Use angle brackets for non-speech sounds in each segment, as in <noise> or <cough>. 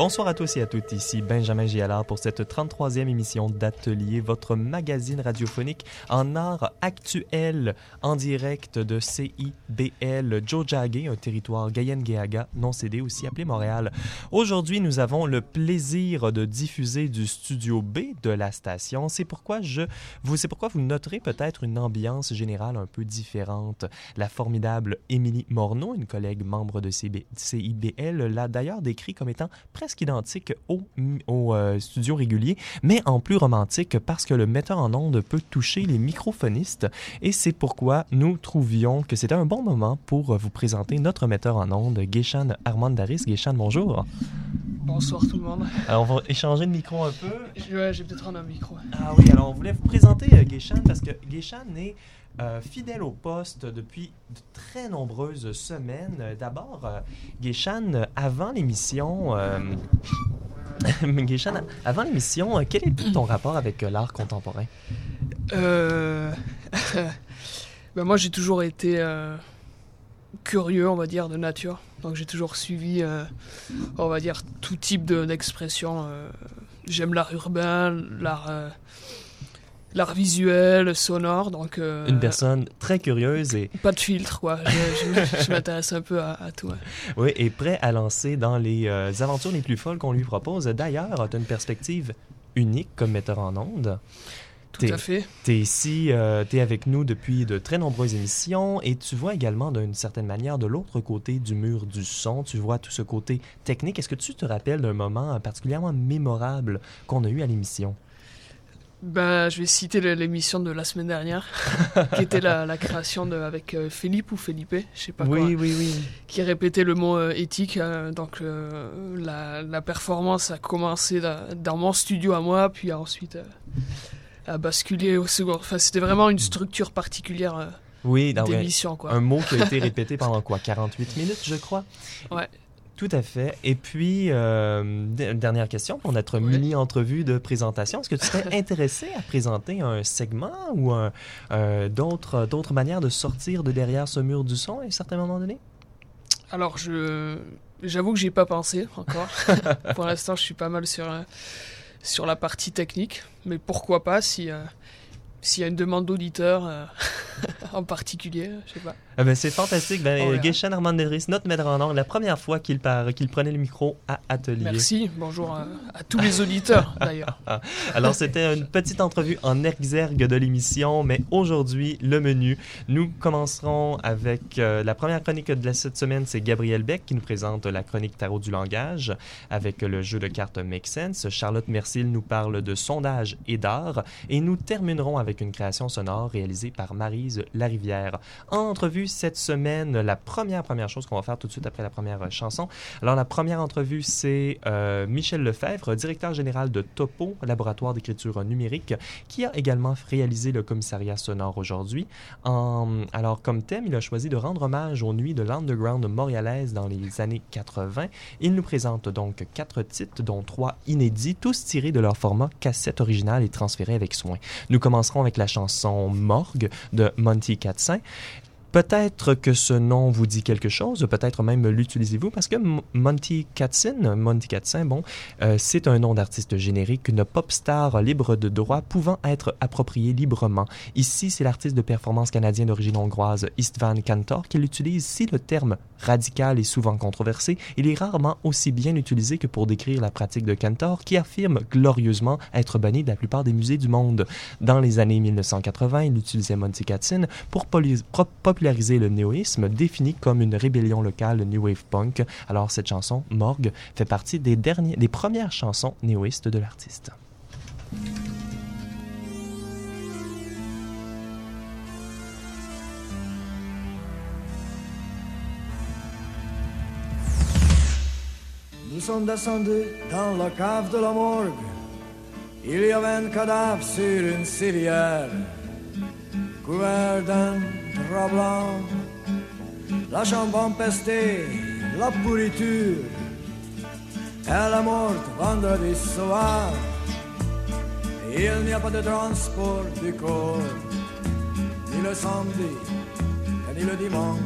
Bonsoir à tous et à toutes, ici Benjamin Gialard pour cette 33e émission d'Atelier, votre magazine radiophonique en art actuel, en direct de CIBL Jojage, un territoire Gayen-Geaga non cédé, aussi appelé Montréal. Aujourd'hui, nous avons le plaisir de diffuser du studio B de la station. C'est pourquoi vous, c'est pourquoi vous noterez peut-être une ambiance générale un peu différente. La formidable Émilie Morneau, une collègue membre de CIBL, l'a d'ailleurs décrit comme étant presque identique au, au euh, studio régulier, mais en plus romantique parce que le metteur en onde peut toucher les microphonistes et c'est pourquoi nous trouvions que c'était un bon moment pour vous présenter notre metteur en onde, Geishan Armandaris. Geishan, bonjour. Bonsoir tout le monde. Alors, on va échanger le micro un peu. Ouais, j'ai peut-être un micro. Ah oui, alors on voulait vous présenter euh, Geishan parce que Geishan est euh, fidèle au poste depuis de très nombreuses semaines. D'abord, euh, Geishan, avant l'émission, euh, <laughs> avant l'émission, quel est ton rapport avec l'art contemporain? Euh... <laughs> ben moi, j'ai toujours été euh, curieux, on va dire, de nature. Donc, j'ai toujours suivi, on va dire, tout type de- d'expression. J'aime l'art urbain, l'art, l'art visuel, sonore. Donc, euh, Une personne très curieuse et, pas de filtre, quoi. Je, je- je m'intéresse un peu à, à tout. ouais. oui, et prêt à lancer dans les euh, aventures les plus folles qu'on lui propose. D'ailleurs, tu as une perspective unique comme metteur en onde. Tout à fait. Tu es ici, tu es avec nous depuis de très nombreuses émissions et tu vois également d'une certaine manière de l'autre côté du mur du son, tu vois tout ce côté technique. Est-ce que tu te rappelles d'un moment particulièrement mémorable qu'on a eu à l'émission? Ben, je vais citer l'émission de la semaine dernière, <laughs> qui était la, la création de, avec euh, Philippe ou Felipe, je sais pas quoi, oui, oui, oui. qui répétait le mot euh, éthique. euh, donc euh, la, la performance a commencé da- dans mon studio à moi, puis a ensuite euh, a basculé au second. Enfin, c'était vraiment une structure particulière Oui, quoi. un mot qui a été <laughs> répété pendant quoi? 48 minutes, je crois? Ouais. Tout à fait. Et puis, euh, dernière question pour notre Oui. mini-entrevue de présentation. Est-ce que tu serais <laughs> intéressé à présenter un segment ou euh, d'autres, d'autres manières de sortir de derrière ce mur du son à un certain moment donné? Alors, je j'avoue que j'ai pas pensé encore. <laughs> Pour l'instant, je suis pas mal sur sur la partie technique, mais pourquoi pas si euh, s'il y a une demande d'auditeur euh, <laughs> en particulier, je sais pas. Ah ben, c'est fantastique. Ben. Geishan Armanderis, notre maître en langue, la première fois qu'il, qu'il prenait le micro à Atelier. Merci, bonjour à, à tous les auditeurs <laughs> d'ailleurs. <laughs> Alors, c'était une petite entrevue en exergue de l'émission, mais aujourd'hui, le menu. Nous commencerons avec euh, la première chronique de la- cette semaine, c'est Gabriel Beck qui nous présente la chronique Tarot du langage avec le jeu de cartes Make Sense. Charlotte Mercil nous parle de sondage et d'art. Et nous terminerons avec une création sonore réalisée par Marise Larivière. En entrevue cette semaine, la première, première chose qu'on va faire tout de suite après la première euh, chanson. Alors, la première entrevue, c'est euh, Michel Lefebvre, directeur général de Topo, laboratoire d'écriture numérique, qui a également réalisé le commissariat sonore aujourd'hui. Alors, comme thème, il a choisi de rendre hommage aux nuits de l'underground montréalaise dans les années 80. Il nous présente donc quatre titres, dont trois inédits, tous tirés de leur format cassette originale et transférés avec soin. Nous commencerons avec la chanson Morgue de Monty Catsin. Peut-être que ce nom vous dit quelque chose, peut-être même l'utilisez-vous, parce que Monty Katzen, Monty Katzen, bon, euh, c'est un nom d'artiste générique, une pop star libre de droit pouvant être approprié librement. Ici, c'est l'artiste de performance canadien d'origine hongroise Istvan Kantor qui l'utilise. Si le terme radical est souvent controversé, il est rarement aussi bien utilisé que pour décrire la pratique de Kantor, qui affirme glorieusement être banni de la plupart des musées du monde. Dans les années 1980, il utilisait Monty Katzen pour pro- le néoïsme, défini comme une rébellion locale New Wave Punk. Alors cette chanson, Morgue, fait partie des, derniers, des premières chansons néoïstes de l'artiste. Nous sommes descendus dans la cave de la morgue. Il y avait un cadavre sur une civière, couvert d'un La chambre empestée, la pourriture. Elle est morte vendredi soir. Il n'y a pas de transport du corps. ni le samedi, ni le dimanche.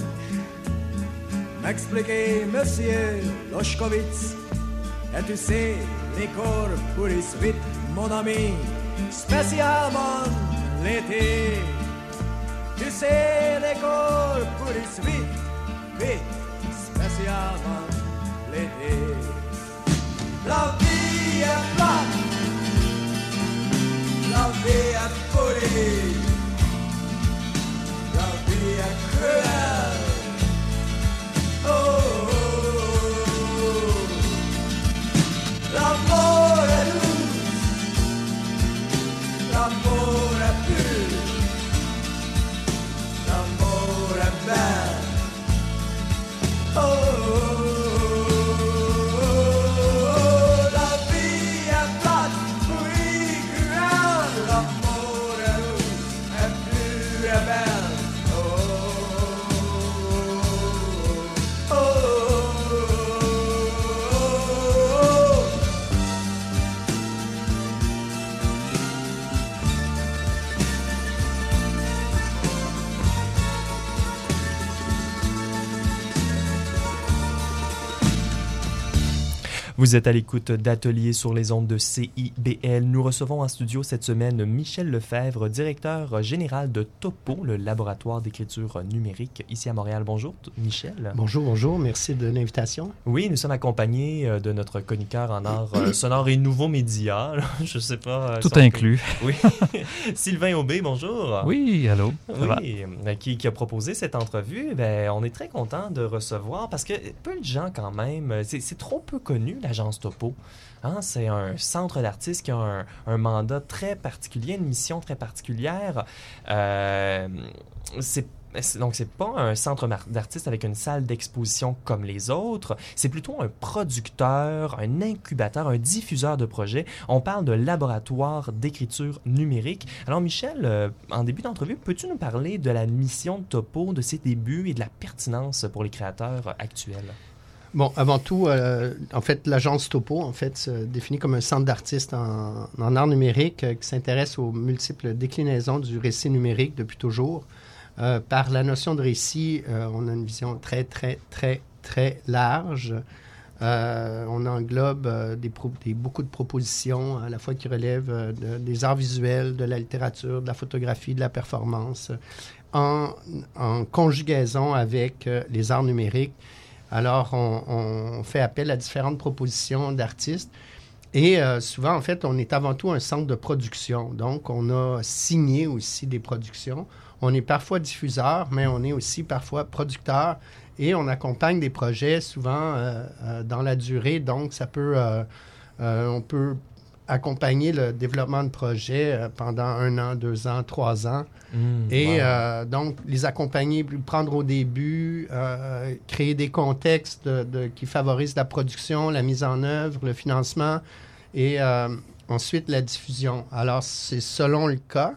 M'expliquer, monsieur Loshkovitz, et tu sais, les corps pour les vite, mon ami, spécialement l'été. Tu sais, les corps pour les vite, vite, spécialement l'été. La vie est plate, la vie est pourrie, Vous êtes à l'écoute d'Atelier sur les ondes de CIBL. Nous recevons en studio cette semaine Michel Lefebvre, directeur général de Topo, le laboratoire d'écriture numérique ici à Montréal. Bonjour, Michel. Bonjour, bonjour. Merci de l'invitation. Oui, nous sommes accompagnés euh, de notre chroniqueur en art euh, <coughs> sonore et nouveaux médias. <laughs> Je sais pas. euh, Tout inclus. Oui. <laughs> Sylvain Aubé, bonjour. Oui, allô. Oui, qui, qui a proposé cette entrevue. Ben, on est très content de recevoir parce que peu de gens quand même, c'est c'est trop peu connu l'agence Topo. Hein, c'est un centre d'artistes qui a un, mandat très particulier, une mission très particulière. Euh, c'est donc, c'est pas un centre d'artistes avec une salle d'exposition comme les autres. C'est plutôt un producteur, un incubateur, un diffuseur de projets. On parle de laboratoire d'écriture numérique. Alors, Michel, euh, en début d'entrevue, peux-tu nous parler de la mission de Topo, de ses débuts et de la pertinence pour les créateurs actuels? Bon, avant tout, euh, en fait, l'agence Topo, en fait, se définit comme un centre d'artistes en, art numérique euh, qui s'intéresse aux multiples déclinaisons du récit numérique depuis toujours. Euh, par la notion de récit, on a une vision très, très, très, très large. On englobe des, beaucoup de propositions, à la fois qui relèvent de- des arts visuels, de la littérature, de la photographie, de la performance, en, en conjugaison avec les arts numériques. Alors, on, fait appel à différentes propositions d'artistes. Et euh, souvent, en fait, on est avant tout un centre de production. Donc, on a signé aussi des productions. On est parfois diffuseur, mais on est aussi parfois producteur. Et on accompagne des projets souvent euh, euh, dans la durée. Donc, ça peut, on peut accompagner le développement de projets euh, pendant un an, deux ans, trois ans. Hmm, Et wow. euh, donc, les accompagner, prendre au début, euh, créer des contextes de- de- qui favorisent la production, la mise en œuvre, le financement et euh, ensuite la diffusion. Alors, c'est selon le cas.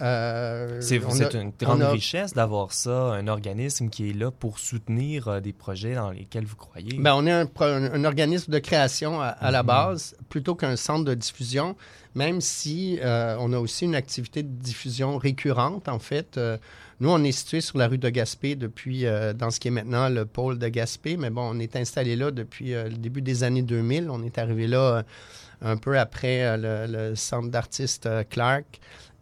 Euh, C'est une grande a- richesse d'avoir ça, un organisme qui est là pour soutenir euh, des projets dans lesquels vous croyez. Ben, on est un, pro- un- un organisme de création à, à la Mhm. base, plutôt qu'un centre de diffusion, même si euh, on a aussi une activité de diffusion récurrente, en fait. Nous, on est situé sur la rue de Gaspé depuis, dans ce qui est maintenant le pôle de Gaspé, mais bon, on est installé là depuis le début des années 2000. On est arrivé là un peu après le, le centre d'artistes Clark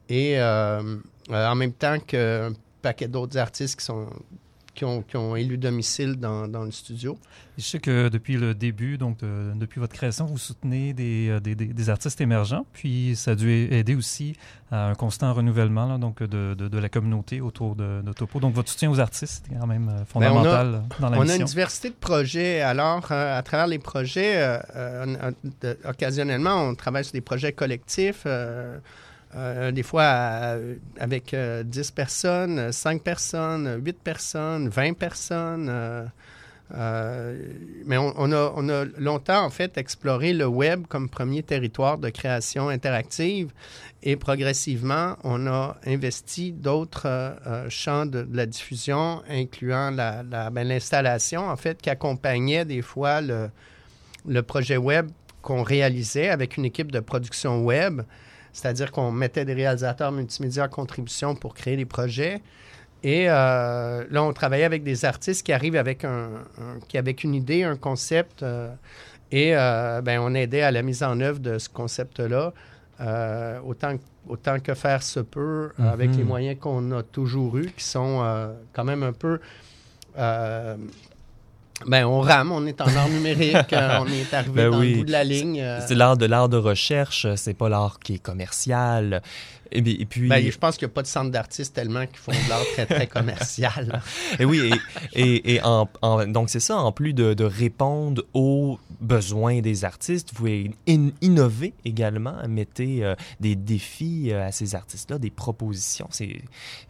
et euh, euh, en même temps qu'un paquet d'autres artistes qui sont qui ont, qui ont élu domicile dans, dans le studio. Je sais que depuis le début, donc de- depuis votre création, vous soutenez des, euh, des, des- des artistes émergents, puis ça a dû aider aussi à un constant renouvellement là, donc de, de, de la communauté autour de, de Topo. Donc votre soutien aux artistes, c'est quand même euh, fondamental dans la Ben, On a mission. une diversité de projets. Alors, euh, à travers les projets, euh, euh, on- occasionnellement, on travaille sur des projets collectifs. Euh, euh, des fois euh, avec euh, 10 personnes, 5 personnes, 8 personnes, 20 personnes. euh, euh, mais on, a, on a longtemps, en fait, exploré le web comme premier territoire de création interactive et progressivement, on a investi d'autres euh, euh, champs de, la diffusion, incluant la- la- ben, l'installation, en fait, qui accompagnait des fois le projet web qu'on réalisait avec une équipe de production web. C'est-à-dire qu'on mettait des réalisateurs multimédia en contribution pour créer des projets. Et euh, là, on travaillait avec des artistes qui arrivent avec, un, un- qui, avec une idée, un concept, euh, et euh, ben, on aidait à la mise en œuvre de ce concept-là, autant, autant que faire se peut, euh, avec Mhm. les moyens qu'on a toujours eus, qui sont quand même un peu... ben, on rame, on est en art numérique, euh, on est arrivé Ben dans oui. le bout de la ligne. euh, C'est l'art de l'art de recherche, c'est pas l'art qui est commercial. Et, bi- et puis, ben, je pense qu'il n'y a pas de centre d'artistes tellement qui font de l'art très, très commercial. <laughs> et oui, et, et, et en, en- donc c'est ça, en plus de, de répondre aux besoins des artistes, vous pouvez in- innover également, mettez euh, des défis euh, à ces artistes-là, des propositions. C'est,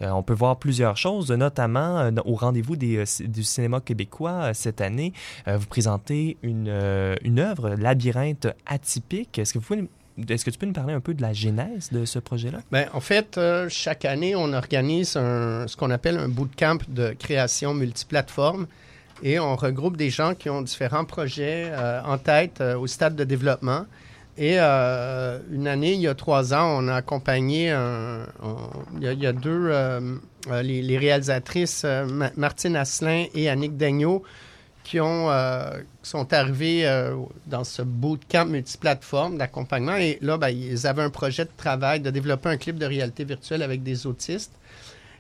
euh, on peut voir plusieurs choses, notamment euh, au rendez-vous des, du cinéma québécois cette année. vous présentez une, une œuvre, Labyrinthe atypique. Est-ce que vous pouvez est-ce que tu peux nous parler un peu de la genèse de ce projet-là? Ben, en fait, euh, chaque année, on organise ce qu'on appelle un bootcamp de création multiplateforme et on regroupe des gens qui ont différents projets euh, en tête euh, au stade de développement. Et une année, il y a trois ans, on a accompagné, il, y a, deux, les, réalisatrices Ma- Martine Asselin et Annick Daigneault qui ont, euh, sont arrivés euh, dans ce bootcamp multiplateforme d'accompagnement. Et là, ben, ils avaient un projet de travail de développer un clip de réalité virtuelle avec des autistes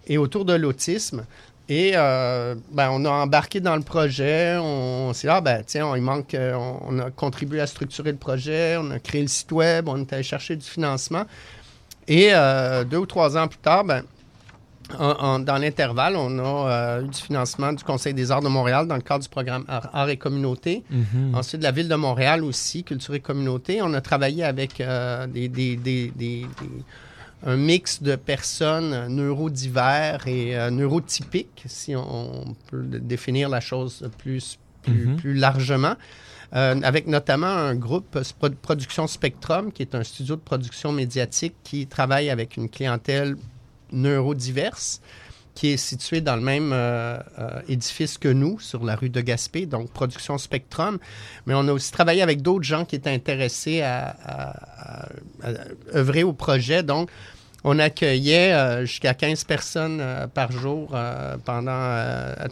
et autour de l'autisme. Et euh, ben, on a embarqué dans le projet. On, s'est dit, ah, ben, tiens, on, il manque, on, on a contribué à structurer le projet, on a créé le site web, on est allé chercher du financement. Et deux ou trois ans plus tard, ben, en- en- dans l'intervalle, on a euh, eu du financement du Conseil des arts de Montréal dans le cadre du programme Art, Arts et Communauté. Ensuite, la ville de Montréal aussi, Culture et Communauté. On a travaillé avec euh, des, des- des- des- des- un mix de personnes neurodivers et euh, neurotypiques, si on, on peut définir la chose plus, plus, Mhm. plus largement. Euh, avec notamment un groupe Pro- Production Spectrum, qui est un studio de production médiatique qui travaille avec une clientèle neurodiverse, qui est situé dans le même euh, euh, édifice que nous, sur la rue de Gaspé, donc Production Spectrum. Mais on a aussi travaillé avec d'autres gens qui étaient intéressés à, à- à- à œuvrer au projet. Donc, on accueillait euh, jusqu'à 15 personnes par jour pendant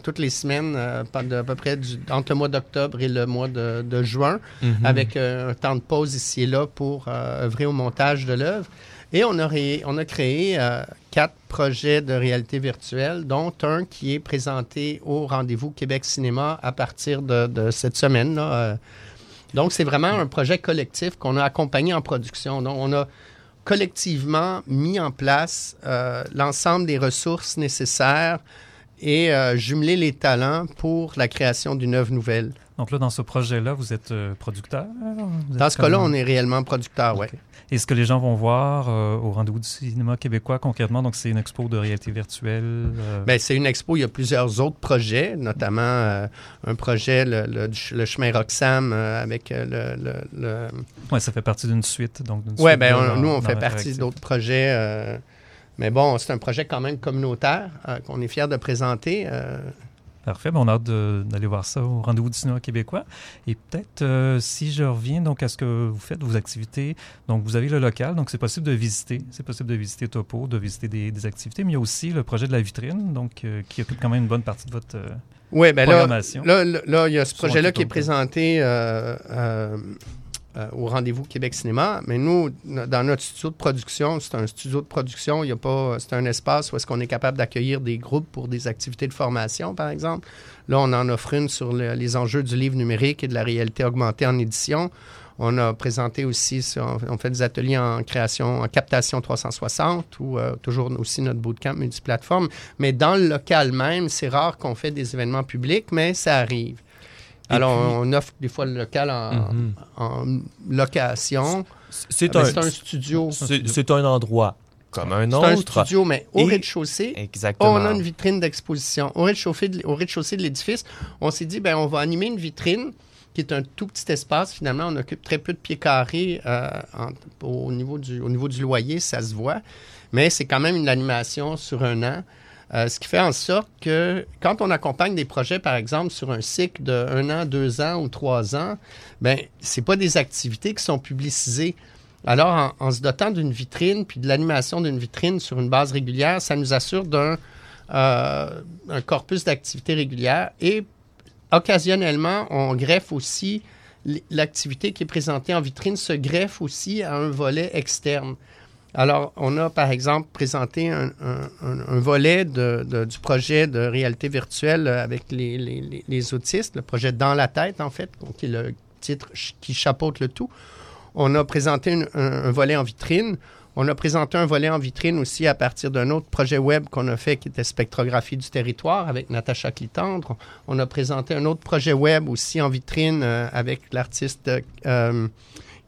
toutes les semaines, pendant à peu près du- entre le mois d'octobre et le mois de, de juin, Mhm. avec un temps de pause ici et là pour œuvrer au montage de l'œuvre. Et on a, créé euh, quatre projets de réalité virtuelle, dont un qui est présenté au rendez-vous Québec Cinéma à partir de, cette semaine. euh. Donc, c'est vraiment un projet collectif qu'on a accompagné en production. Donc, on a collectivement mis en place euh, l'ensemble des ressources nécessaires et euh, jumelé les talents pour la création d'une œuvre nouvelle. Donc là, dans ce projet-là, vous êtes euh, producteur? Vous Dans ce cas-là, on est réellement producteur, oui. Et ce que les gens vont voir euh, au rendez-vous du cinéma québécois concrètement, donc c'est une expo de réalité virtuelle. euh, Ben, c'est une expo. Il y a plusieurs autres projets, notamment euh, un projet, le, le- le chemin Roxham, avec le. le, le- ouais, ça fait partie d'une suite. Donc on- dans- nous, on fait partie d'autres projets. mais bon, c'est un projet quand même communautaire qu'on est fiers de présenter. Euh. Parfait, ben, on a hâte d'aller voir ça au rendez-vous du cinéma québécois. Et peut-être, euh, si je reviens donc à ce que vous faites, vos activités, donc vous avez le local, donc c'est possible de visiter, c'est possible de visiter Topo, de visiter des, des activités, mais il y a aussi le projet de la vitrine, donc euh, qui occupe quand même une bonne partie de votre euh, Oui, ben là, programmation. là, là, là, il y a ce projet-là qui est présenté euh, au rendez-vous Québec Cinéma. Mais nous, no- dans notre studio de production, c'est un studio de production. Il y a pas, c'est un espace où est-ce qu'on est capable d'accueillir des groupes pour des activités de formation, par exemple. Là, on en offre une sur le- les enjeux du livre numérique et de la réalité augmentée en édition. On a présenté aussi, on fait des ateliers en création, en captation 360 ou euh, toujours aussi notre bootcamp multiplateforme. Mais dans le local même, c'est rare qu'on fait des événements publics, mais ça arrive. Alors, puis- on offre des fois le local en, Mhm. en location. C'est un, c'est un studio. c'est un endroit comme un C'est un autre. studio, mais au Et- rez-de-chaussée, Exactement. on a une vitrine d'exposition. Au rez-de-chaussée de, au rez-de-chaussée de l'édifice, on s'est dit, ben, on va animer une vitrine qui est un tout petit espace. Finalement, on occupe très peu de pieds carrés euh, en- au, niveau du, au niveau du loyer, ça se voit. Mais c'est quand même une animation sur un an. Euh, ce qui fait en sorte que quand on accompagne des projets, par exemple, sur un cycle de un an, deux ans ou trois ans, ben c'est pas des activités qui sont publicisées. Alors, en, se dotant d'une vitrine, puis de l'animation d'une vitrine sur une base régulière, ça nous assure d'un euh, corpus d'activités régulières et occasionnellement, on greffe aussi l'activité qui est présentée en vitrine se greffe aussi à un volet externe. Alors, on a par exemple présenté un, volet du projet de réalité virtuelle avec les, autistes, le projet Dans la tête, en fait, qui est le titre qui chapeaute le tout. On a présenté un volet en vitrine. On a présenté un volet en vitrine aussi à partir d'un autre projet web qu'on a fait qui était Spectrographie du territoire avec Natacha Clitandre. On a présenté un autre projet web aussi en vitrine euh, avec l'artiste euh,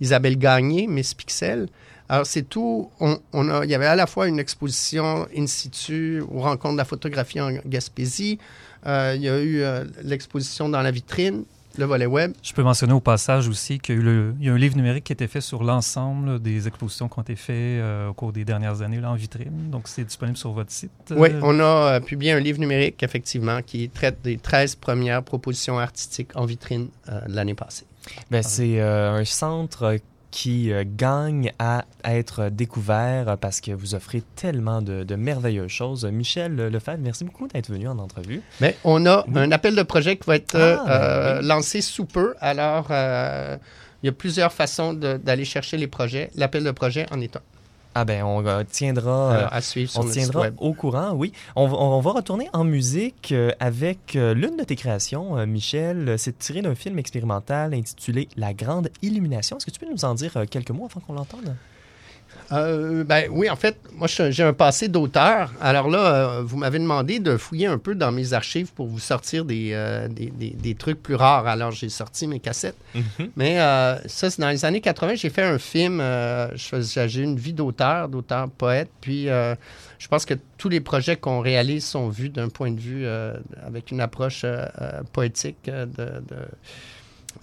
Isabelle Gagné, Miss Pixel. Alors, c'est tout. On, on a, il y avait à la fois une exposition in situ aux rencontres de la photographie en Gaspésie. Euh, il y a eu euh, l'exposition dans la vitrine, le volet web. Je peux mentionner au passage aussi qu'il y y a un livre numérique qui a été fait sur l'ensemble des expositions qui ont été faites euh, au cours des dernières années là, en vitrine. Donc, c'est disponible sur votre site. Oui, on a euh, publié un livre numérique, effectivement, qui traite des 13 premières propositions artistiques en vitrine euh, de l'année passée. Ben, c'est euh, un centre qui euh, gagne à être découvert parce que vous offrez tellement de, de merveilleuses choses. Michel Lefebvre, merci beaucoup d'être venu en entrevue. Mais on a un appel de projet qui va être euh, Ah, ben euh, oui. lancé sous peu. Alors, euh, il y a plusieurs façons d'aller chercher les projets. L'appel de projet en est un. Ah ben, on euh, tiendra... euh, Alors, à suivre sur On tiendra web. au courant, oui. On, va- on va retourner en musique euh, avec euh, l'une de tes créations, Michel. C'est tiré d'un film expérimental intitulé La Grande Illumination. Est-ce que tu peux nous en dire quelques mots avant qu'on l'entende? Euh, ben oui, en fait, moi, j'ai un passé d'auteur. Alors là, euh, vous m'avez demandé de fouiller un peu dans mes archives pour vous sortir des, euh, des, des- des trucs plus rares. Alors, j'ai sorti mes cassettes. Mais euh, ça, c'est dans les années 80, j'ai fait un film. j'ai une vie d'auteur, d'auteur-poète. Puis, euh, je pense que tous les projets qu'on réalise sont vus d'un point de vue avec une approche poétique de, de,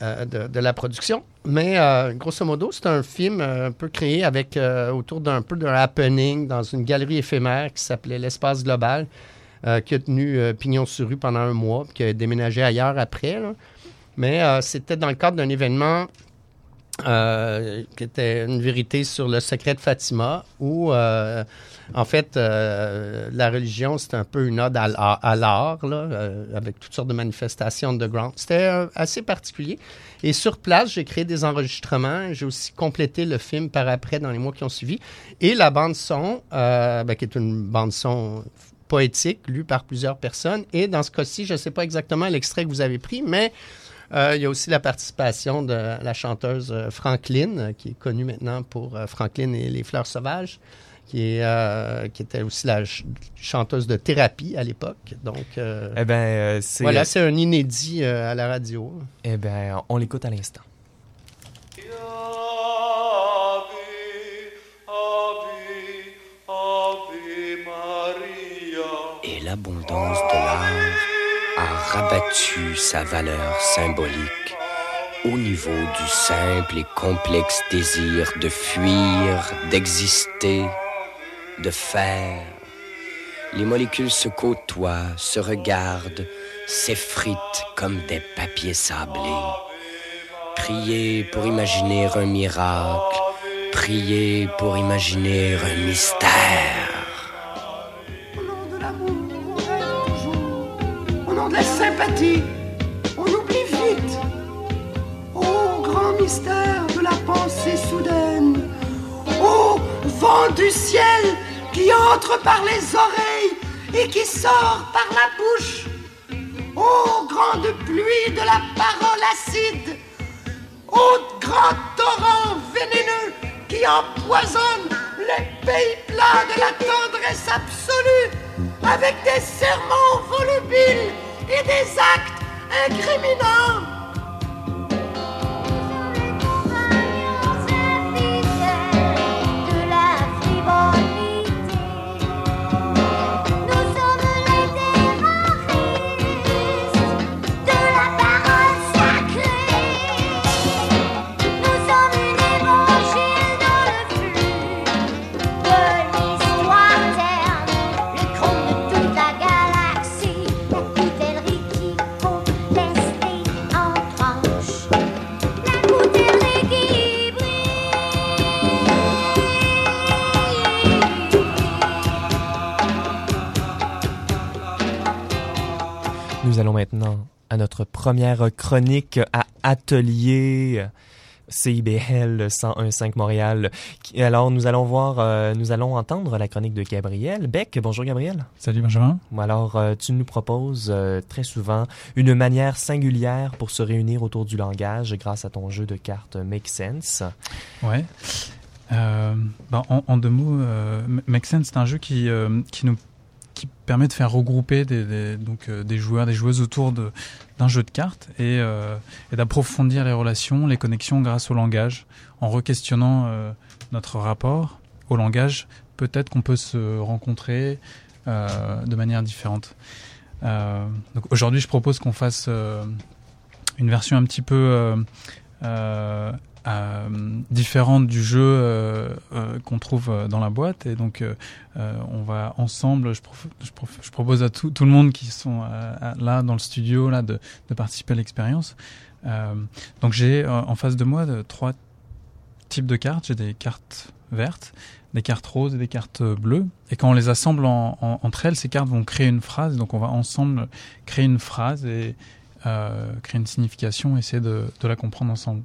euh, de- la production. Mais euh, grosso modo, c'est un film euh, un peu créé avec autour d'un peu d'un happening dans une galerie éphémère qui s'appelait l'Espace Global, qui a tenu pignon sur rue pendant un mois, puis qui a déménagé ailleurs après. Mais c'était dans le cadre d'un événement qui était une vérité sur le secret de Fatima, où, en fait, euh, la religion, c'était un peu une ode à, l'art- euh, avec toutes sortes de manifestations underground. C'était euh, assez particulier. Et sur place, j'ai créé des enregistrements. J'ai aussi complété le film par après dans les mois qui ont suivi. Et la bande-son, ben, qui est une bande-son poétique, lue par plusieurs personnes. Et dans ce cas-ci, je ne sais pas exactement l'extrait que vous avez pris, mais il y a aussi la participation de la chanteuse euh, Franklin, euh, qui est connue maintenant pour euh, Franklin et les fleurs sauvages, qui, est, euh, qui était aussi la ch- chanteuse de thérapie à l'époque. Donc, euh, Eh ben, euh, c'est... voilà, c'est un inédit euh, à la radio. Eh ben, on l'écoute à l'instant. Et l'abondance de l'art a rabattu sa valeur symbolique au niveau du simple et complexe désir de fuir, d'exister, de faire. Les molécules se côtoient, se regardent, s'effritent comme des papiers sablés. Priez pour imaginer un miracle, priez pour imaginer un mystère. On oublie vite. Ô grand mystère de la pensée soudaine. Ô vent du ciel qui entre par les oreilles et qui sort par la bouche. Ô grande pluie de la parole acide. Ô grand torrent vénéneux qui empoisonne les pays plats de la tendresse absolue avec des serments volubiles et des actes incriminants. Première chronique à Atelier. CIBL 101.5 Montréal. Alors, nous allons voir, euh, nous allons entendre la chronique de Gabriel Beck. Bonjour Gabriel. Salut Benjamin. Alors, euh, tu nous proposes euh, très souvent une manière singulière pour se réunir autour du langage grâce à ton jeu de cartes Make Sense. Ouais. Ben, en, en deux mots, Make Sense, c'est un jeu qui, qui nous permet de faire regrouper des, donc, euh, des joueurs, des joueuses autour d'un jeu de cartes et, euh, et d'approfondir les relations, les connexions grâce au langage, en re-questionnant euh, notre rapport au langage. Peut-être qu'on peut se rencontrer de manière différente. Donc aujourd'hui, je propose qu'on fasse une version un petit peu différente du jeu euh, euh, qu'on trouve euh, dans la boîte. Et donc, euh, euh, on va ensemble, je, propose à tout, le monde qui sont euh, là dans le studio là, de, participer à l'expérience. Euh, donc, j'ai euh, en face de moi trois types de cartes. J'ai des cartes vertes, des cartes roses et des cartes bleues. Et quand on les assemble en- en- entre elles, ces cartes vont créer une phrase. Donc, on va ensemble créer une phrase et euh, créer une signification, essayer de la comprendre ensemble.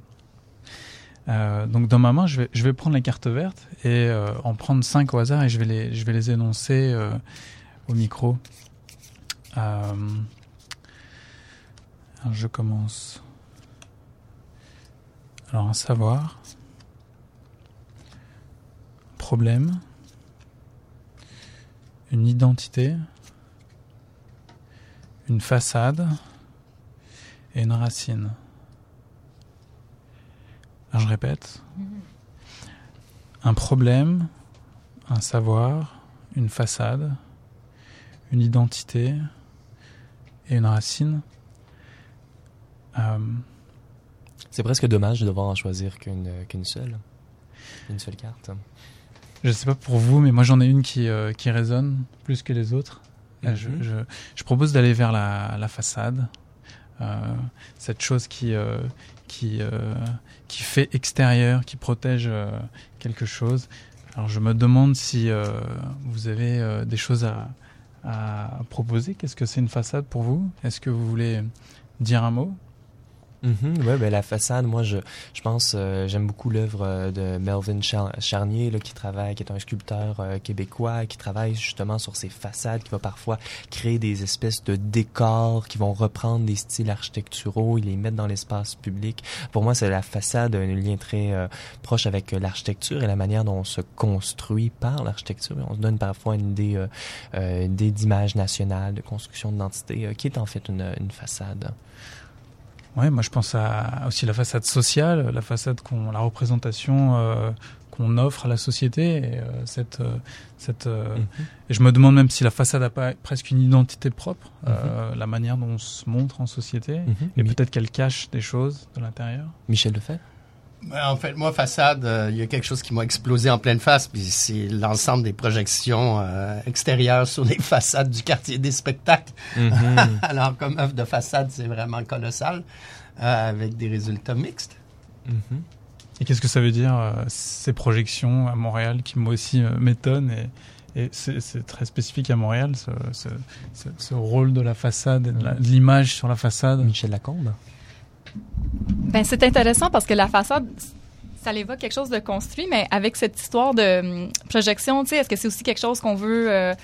Euh, donc dans ma main, je vais, je vais prendre les cartes vertes et euh, en prendre cinq au hasard et je vais les, je vais les énoncer euh, au micro. Alors je commence. Alors un savoir, problème, une identité, une façade et une racine. Alors je répète. Un problème, un savoir, une façade, une identité et une racine. Euh, C'est presque dommage de devoir en choisir qu'une qu'une seule. Une seule carte. je sais pas pour vous, mais moi j'en ai une qui, euh, qui résonne plus que les autres. Je, Mhm. je, je propose d'aller vers la, la façade. Euh, cette chose qui, qui, euh, qui fait extérieur, qui protège euh, quelque chose. Alors je me demande si euh, vous avez des choses à proposer. Qu'est-ce que c'est une façade pour vous? Est-ce que vous voulez dire un mot? Mhm, ouais, ben la façade, moi je, je pense, euh, j'aime beaucoup l'œuvre euh, de Melvin Char- Charnier là, qui travaille, qui est un sculpteur euh, québécois, qui travaille justement sur ces façades, qui va parfois créer des espèces de décors qui vont reprendre des styles architecturaux, et les mettre dans l'espace public. Pour moi, c'est la façade un lien très euh, proche avec l'architecture et la manière dont on se construit par l'architecture. On se donne parfois une idée, d'image nationale, de construction d'identité, qui est en fait une, une façade. Ouais, moi je pense à aussi la façade sociale, la façade qu'on, la représentation euh, qu'on offre à la société. Et, euh, cette, euh, cette, euh, Mhm. et je me demande même si la façade a pas presque une identité propre, euh, la manière dont on se montre en société, Mhm. et peut-être qu'elle cache des choses de l'intérieur. Michel Lefebvre? En fait, moi, façade, euh, il y a quelque chose qui m'a explosé en pleine face, puis c'est l'ensemble des projections euh, extérieures sur les <laughs> façades du quartier des spectacles. Mhm. <laughs> Alors, comme œuvre de façade, c'est vraiment colossal, euh, avec des résultats mixtes. Mhm. Et qu'est-ce que ça veut dire euh, ces projections à Montréal qui moi aussi euh, m'étonnent et, et c'est, c'est très spécifique à Montréal, ce, ce, ce, ce rôle de la façade, et de, la- de l'image sur la façade? Michel Lacombe? Ben, c'est intéressant parce que la façade, ça l'évoque quelque chose de construit, mais avec cette histoire de hum, projection, tu sais, est-ce que c'est aussi quelque chose qu'on veut, euh,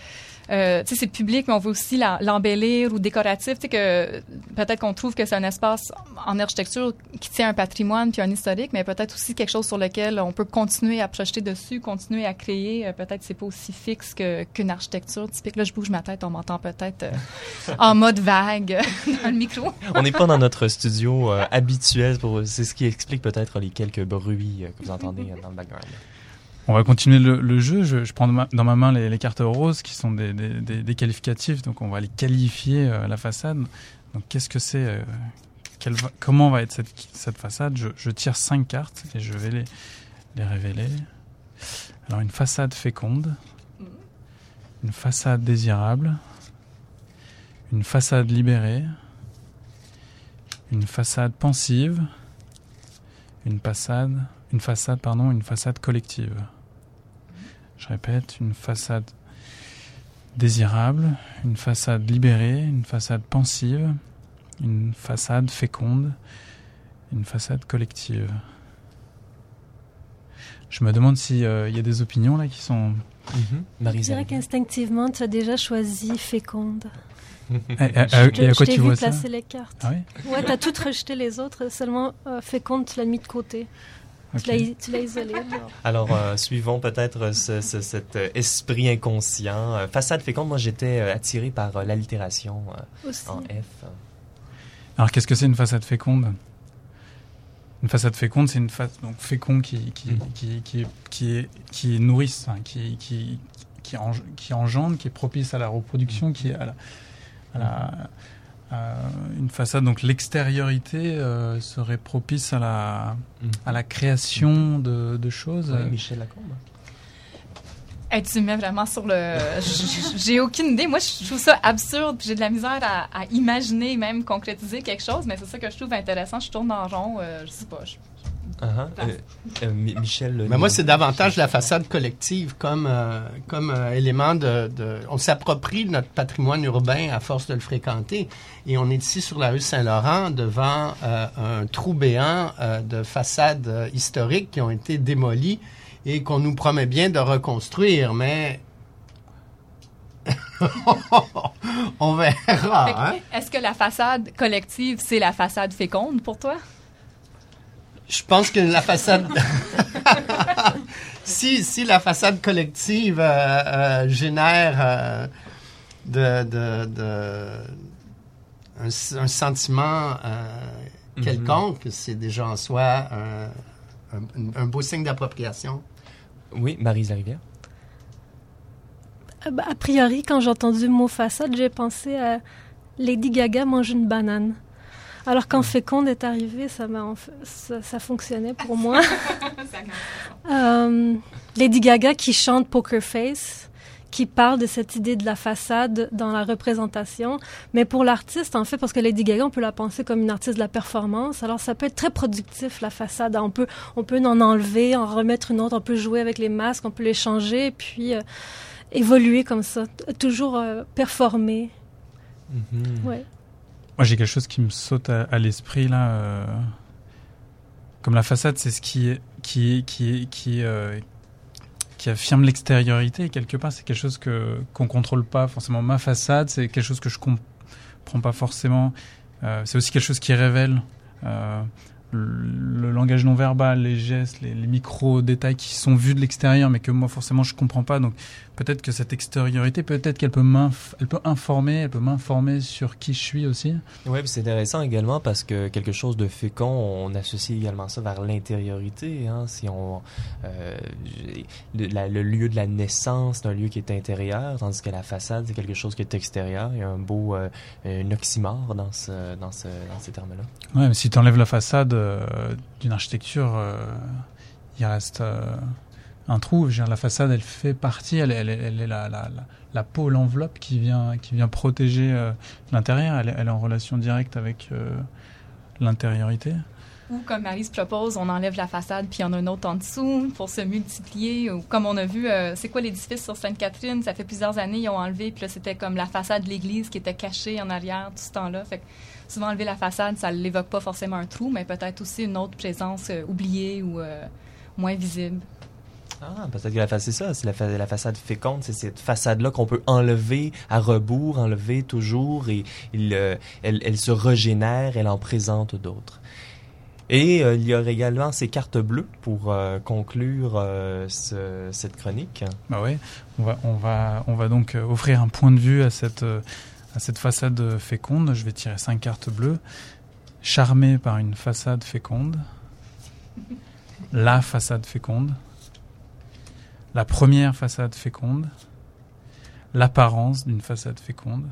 euh, tu sais, c'est public, mais on veut aussi l'embellir ou décoratif, tu sais, que peut-être qu'on trouve que c'est un espace en architecture qui tient un patrimoine puis un historique, mais peut-être aussi quelque chose sur lequel on peut continuer à projeter dessus, continuer à créer. Euh, peut-être c'est pas aussi fixe qu'une architecture typique. Là, je bouge ma tête, on m'entend peut-être euh, en mode vague <laughs> dans le micro. On n'est pas dans notre studio euh, habituel. C'est ce qui explique peut-être les quelques bruits que vous entendez dans le background. On va continuer le, jeu. Je, prends dans ma, main les, cartes roses qui sont des, qualificatifs, donc on va les qualifier euh, la façade. Donc qu'est-ce que c'est euh, Comment va être cette, façade? Je, tire cinq cartes et je vais les, révéler. Alors une façade féconde, une façade désirable, une façade libérée, une façade pensive, une façade, une façade, une façade collective. Je répète, une façade désirable, une façade libérée, une façade pensive, une façade féconde, une façade collective. Je me demande s'il y a des opinions là qui sont. Mhm. Je dirais qu'instinctivement, tu as déjà choisi féconde. Et, et- et- et à quoi je t'ai tu vu vois ça les cartes. Ah oui Ouais, t'as tout rejeté les autres, seulement euh, féconde, tu l'as mis de côté. Tu l'as isolé. Alors, euh, suivons peut-être ce, ce- cet euh, esprit inconscient. Euh, façade féconde, moi j'étais euh, attiré par euh, l'allitération euh, en F. Alors qu'est-ce que c'est une façade féconde? Une façade féconde, c'est une façade donc fécond qui qui qui qui qui est qui est nourrice, hein, qui qui qui, eng- qui engendre, qui est propice à la reproduction, qui est à la, à la- à une façade donc l'extériorité euh, serait propice à la à la création de, de choses. Ouais, Michel Lacombe. Hey, tu me mets vraiment sur le. J'ai aucune idée. Moi, je trouve ça absurde. puis J'ai de la misère à, à imaginer, même concrétiser quelque chose. Mais c'est ça que je trouve intéressant. Je tourne en rond. euh, je sais pas. je- Euh, euh, Mi- Michel. Mais moi, c'est davantage la façade collective comme, euh, comme euh, élément de, de- On s'approprie notre patrimoine urbain à force de le fréquenter. Et on est ici sur la rue Saint-Laurent devant euh, un trou béant euh, de façades euh, historiques qui ont été démolies et qu'on nous promet bien de reconstruire. Mais. <laughs> on verra. hein? Est-ce que la façade collective, c'est la façade féconde pour toi? Je pense que la façade. <laughs> si, si la façade collective euh, euh, génère euh, de, de, de- un, sentiment euh, Mhm. quelconque, c'est déjà en soi un, un- un beau signe d'appropriation. Oui, Marise Larivière. Bah, A priori, quand j'ai entendu le mot façade, j'ai pensé à Lady Gaga mange une banane. Alors quand féconde est arrivé, ça, m'a ça, ça fonctionnait pour moi. <laughs> Euh, Lady Gaga qui chante Poker Face, qui parle de cette idée de la façade dans la représentation. Mais pour l'artiste, en fait, parce que Lady Gaga, on peut la penser comme une artiste de la performance. Alors ça peut être très productif, la façade. On peut, on peut en enlever, en remettre une autre, on peut jouer avec les masques, on peut les changer, et puis euh, évoluer comme ça. T- Toujours euh, performer. Ouais. Moi, j'ai quelque chose qui me saute à, l'esprit là. euh, comme la façade, c'est ce qui qui qui qui, euh, qui affirme l'extériorité. Et quelque part, c'est quelque chose que qu'on contrôle pas forcément. Ma façade, c'est quelque chose que je comprends pas forcément. Euh, c'est aussi quelque chose qui révèle. Le, langage non verbal, les gestes, les, les micro détails qui sont vus de l'extérieur, mais que moi forcément je comprends pas. Donc peut-être que cette extériorité, peut-être qu'elle peut elle peut informer, elle peut m'informer sur qui je suis aussi. Oui, c'est intéressant également parce que quelque chose de fécond, on associe également ça vers l'intériorité. Hein, si on, euh, le, la- le lieu de la naissance, c'est un lieu qui est intérieur, tandis que la façade, c'est quelque chose qui est extérieur. Il y a un beau euh, un oxymore dans, ce, dans, ce, dans ces termes-là. Ouais, mais si tu enlèves la façade d'une architecture, euh, il reste euh, un trou. Je veux dire, la façade, elle fait partie, elle, est la, peau, l'enveloppe qui vient, qui vient protéger euh, l'intérieur. Elle, est- en relation directe avec euh, l'intériorité. Ou comme Marise propose, on enlève la façade puis il y en a une autre en dessous pour se multiplier. Ou comme on a vu, euh, c'est quoi l'édifice sur Sainte-Catherine? Ça fait plusieurs années, ils ont enlevé. Puis là, c'était comme la façade de l'église qui était cachée en arrière tout ce temps-là. Souvent, enlever la façade, ça l'évoque pas forcément un trou, mais peut-être aussi une autre présence euh, oubliée ou euh, moins visible. Ah, peut-être que la façade, c'est ça, c'est la, fa- la façade féconde, c'est cette façade-là qu'on peut enlever à rebours, enlever toujours, et il, euh, elle, elle se régénère, elle en présente d'autres. Et euh, il y aurait également ces cartes bleues pour euh, conclure euh, ce- cette chronique. Bah ouais, on va, on va, on va donc offrir un point de vue à cette, euh, cette façade féconde. Je vais tirer cinq cartes bleues. Charmé par une façade féconde. La façade féconde. La première façade féconde. L'apparence d'une façade féconde.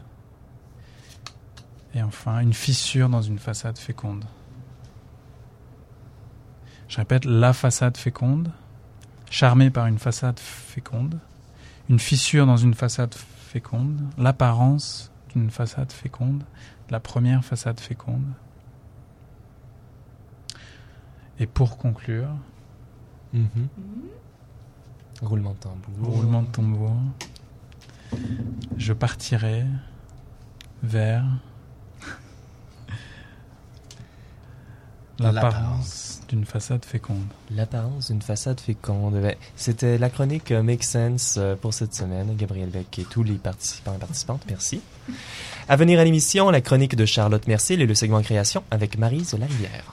Et enfin, une fissure dans une façade féconde. Je répète, la façade féconde, charmé par une façade féconde, une fissure dans une façade féconde, l'apparence d'une façade féconde, la première façade féconde. Et pour conclure, Roulement de tambour. roulement de tambour, je partirai vers <laughs> l'apparence d'une façade féconde. L'apparence d'une façade féconde. Ben, C'était la chronique Make Sense euh, pour cette semaine. Gabriel Beck et tous les participants et participantes, merci. À venir à l'émission, la chronique de Charlotte Mercier et le segment création avec Marise Larivière.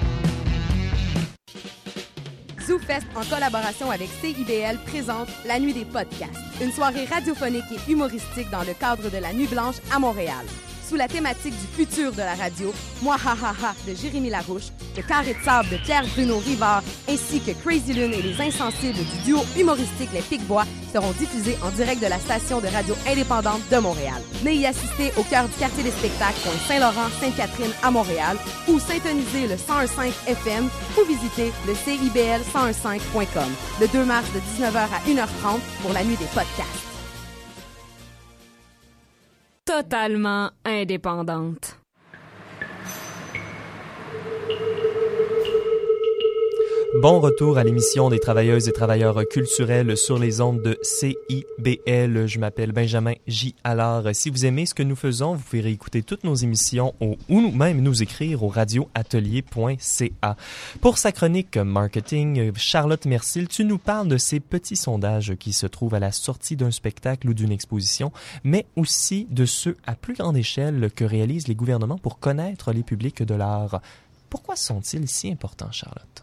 ZooFest, en collaboration avec CIBL, présente La Nuit des podcasts, une soirée radiophonique et humoristique dans le cadre de la Nuit Blanche à Montréal. Sous la thématique du futur de la radio, Moi ha ha ha de Jérémy Larouche, Le Carré de sable de Pierre Bruno Rivard, ainsi que Crazy Lune et les Insensibles du duo humoristique Les Pic-Bois seront diffusés en direct de la station de radio indépendante de Montréal. Venez y assister au cœur du quartier des spectacles, Saint-Laurent, Sainte-Catherine à Montréal, ou syntoniser le 1015 FM ou visiter le CIBL1015.com le 2 mars de 19h à 1h30 pour la nuit des podcasts. Totalement indépendante. Bon retour à l'émission des travailleuses et travailleurs culturels sur les ondes de CIBL. Je m'appelle Benjamin J. Allard. Si vous aimez ce que nous faisons, vous pouvez réécouter toutes nos émissions ou même nous écrire au radioatelier.ca. Pour sa chronique marketing, Charlotte Mercil, tu nous parles de ces petits sondages qui se trouvent à la sortie d'un spectacle ou d'une exposition, mais aussi de ceux à plus grande échelle que réalisent les gouvernements pour connaître les publics de l'art. Pourquoi sont-ils si importants, Charlotte?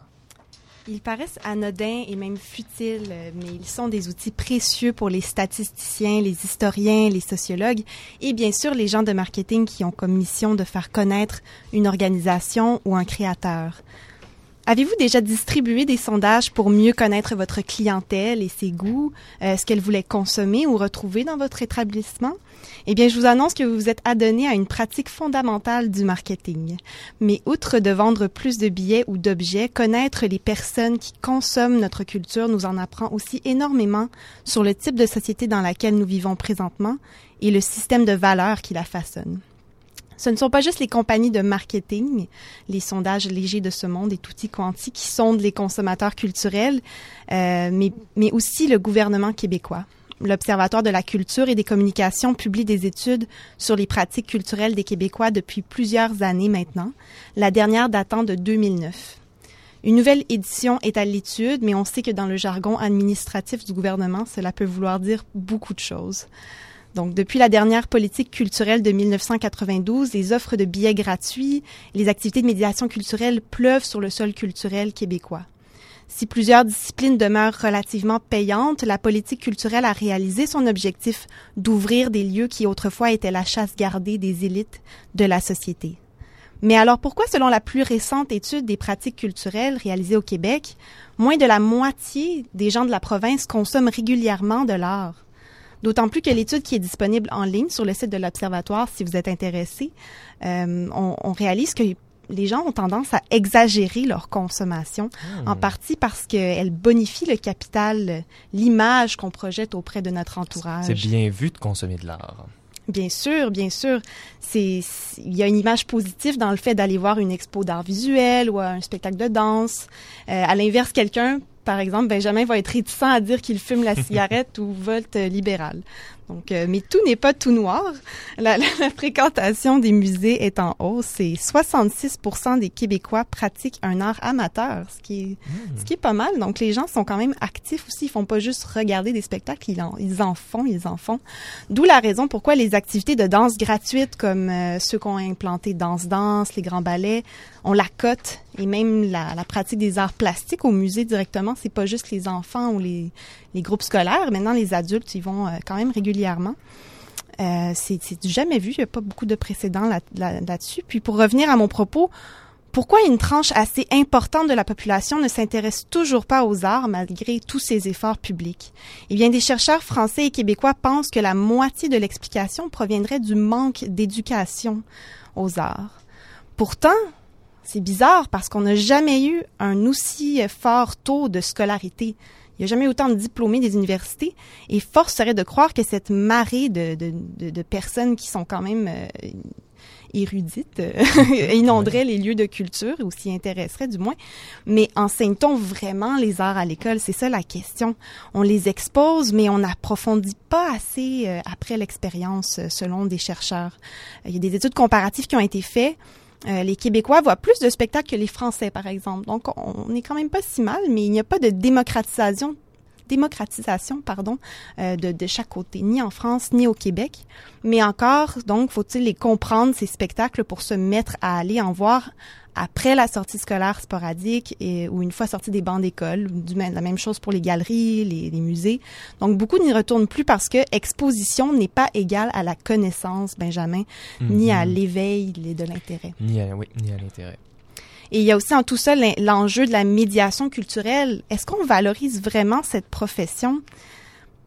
Ils paraissent anodins et même futiles, euh, mais ils sont des outils précieux pour les statisticiens, les historiens, les sociologues et bien sûr les gens de marketing qui ont comme mission de faire connaître une organisation ou un créateur. Avez-vous déjà distribué des sondages pour mieux connaître votre clientèle et ses goûts, euh, ce qu'elle voulait consommer ou retrouver dans votre établissement? Eh bien, je vous annonce que vous vous êtes adonné à une pratique fondamentale du marketing. Mais outre de vendre plus de billets ou d'objets, connaître les personnes qui consomment notre culture nous en apprend aussi énormément sur le type de société dans laquelle nous vivons présentement et le système de valeurs qui la façonne. Ce ne sont pas juste les compagnies de marketing, les sondages légers de ce monde et outils quantiques qui sondent les consommateurs culturels, euh, mais, mais aussi le gouvernement québécois. L'Observatoire de la culture et des communications publie des études sur les pratiques culturelles des Québécois depuis plusieurs années maintenant, la dernière datant de 2009. Une nouvelle édition est à l'étude, mais on sait que dans le jargon administratif du gouvernement, cela peut vouloir dire beaucoup de choses. Donc, depuis la dernière politique culturelle de 1992, les offres de billets gratuits, les activités de médiation culturelle pleuvent sur le sol culturel québécois. Si plusieurs disciplines demeurent relativement payantes, la politique culturelle a réalisé son objectif d'ouvrir des lieux qui autrefois étaient la chasse gardée des élites de la société. Mais alors pourquoi, selon la plus récente étude des pratiques culturelles réalisée au Québec, moins de la moitié des gens de la province consomment régulièrement de l'art? D'autant plus que l'étude qui est disponible en ligne sur le site de l'Observatoire, si vous êtes intéressé, euh, on, on réalise que les gens ont tendance à exagérer leur consommation, en partie parce qu'elle bonifie le capital, l'image qu'on projette auprès de notre entourage. C'est bien vu de consommer de l'art. Bien sûr, bien sûr. C'est, c'est- il y a une image positive dans le fait d'aller voir une expo d'art visuel ou un spectacle de danse. Euh, à l'inverse, quelqu'un, par exemple, Benjamin va être réticent à dire qu'il fume la <laughs> cigarette ou vote euh, libéral. Donc, euh, mais tout n'est pas tout noir. La, la- la fréquentation des musées est en hausse et 66% des Québécois pratiquent un art amateur, ce qui est, ce qui est pas mal. Donc, les gens sont quand même actifs aussi. Ils font pas juste regarder des spectacles, ils en, ils en font, ils en font. D'où la raison pourquoi les activités de danse gratuites comme euh, ceux qu'on a implanté Danse Danse, les grands ballets, on la cote et même la, la pratique des arts plastiques au musée directement, c'est pas juste les enfants ou les, les groupes scolaires. Maintenant, les adultes, ils vont euh, quand même régulièrement. Euh, c'est jamais vu. Il n'y a pas beaucoup de précédents là- là- là-dessus. Puis pour revenir à mon propos, Pourquoi une tranche assez importante de la population ne s'intéresse toujours pas aux arts malgré tous ces efforts publics? Eh bien, des chercheurs français et québécois pensent que la moitié de l'explication proviendrait du manque d'éducation aux arts. Pourtant, c'est bizarre parce qu'on n'a jamais eu un aussi fort taux de scolarité. Il n'y a jamais autant de diplômés des universités et force serait de croire que cette marée de, de, de, de personnes qui sont quand même euh, érudites euh, <laughs> inonderait les lieux de culture ou s'y intéresserait du moins. Mais enseigne-t-on vraiment les arts à l'école? C'est ça la question. On les expose, mais on n'approfondit pas assez euh, après l'expérience, euh, selon des chercheurs. Il y a des études comparatives qui ont été faites. Euh, les Québécois voient plus de spectacles que les Français, par exemple. Donc, on n'est quand même pas si mal, mais il n'y a pas de démocratisation démocratisation pardon euh, de, de chaque côté ni en France ni au Québec mais encore donc faut-il les comprendre ces spectacles pour se mettre à aller en voir après la sortie scolaire sporadique et, ou une fois sorti des bancs d'école. La même chose pour les galeries, les, les musées. Donc, beaucoup n'y retournent plus parce que exposition n'est pas égale à la connaissance, Benjamin, ni à Mhm. l'éveil de l'intérêt. Ni à, oui, ni à l'intérêt. Et il y a aussi en tout ça l'en- l'enjeu de la médiation culturelle. Est-ce qu'on valorise vraiment cette profession?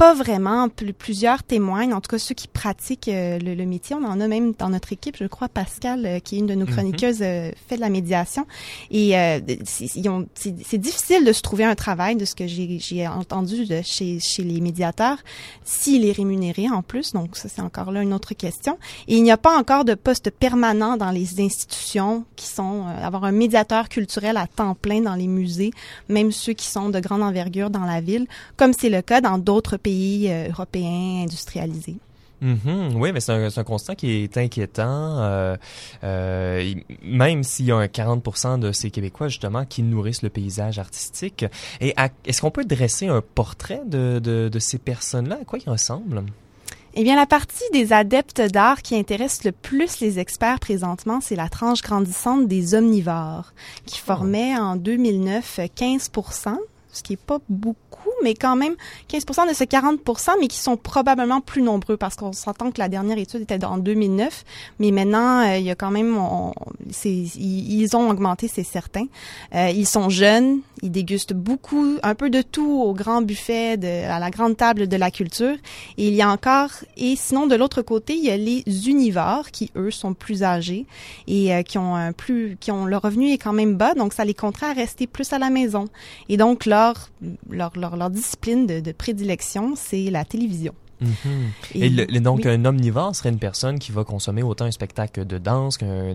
Pas vraiment. Pl- Plusieurs témoignent, en tout cas ceux qui pratiquent euh, le, le métier. On en a même dans notre équipe, je crois, Pascal, euh, qui est une de nos Mhm. chroniqueuses, euh, fait de la médiation. Et euh, c'est difficile de se trouver un travail, de ce que j'ai entendu de chez, chez les médiateurs, s'il est rémunéré en plus. Donc ça, c'est encore là une autre question. Et il n'y a pas encore de poste permanent dans les institutions qui sont euh, avoir un médiateur culturel à temps plein dans les musées, même ceux qui sont de grande envergure dans la ville, comme c'est le cas dans d'autres pays euh, européens industrialisés. Mhm, oui, mais c'est un, un constat qui est inquiétant. euh, euh, même s'il y a un 40 de ces Québécois, justement, qui nourrissent le paysage artistique. Et est-ce qu'on peut dresser un portrait de, de, de ces personnes-là? À quoi ils ressemblent? Eh bien, la partie des adeptes d'art qui intéresse le plus les experts présentement, c'est la tranche grandissante des omnivores, qui formait en 2009 15 ce qui est pas beaucoup, mais quand même 15% de ce 40 mais qui sont probablement plus nombreux parce qu'on s'entend que la dernière étude était en 2009, mais maintenant euh, il y a quand même, on- ils, ils ont augmenté, c'est certain. Euh, ils sont jeunes, ils dégustent beaucoup, un peu de tout au grand buffet, de, à la grande table de la culture. Et il y a encore, et sinon de l'autre côté, il y a les univores qui eux sont plus âgés et euh, qui ont un plus, qui ont le revenu est quand même bas, donc ça les contraint à rester plus à la maison. Et donc leur leur leur, leur discipline de, de prédilection, c'est la télévision. Mhm. Et- Et, le- le- donc, oui. un omnivore serait une personne qui va consommer autant un spectacle de danse qu'un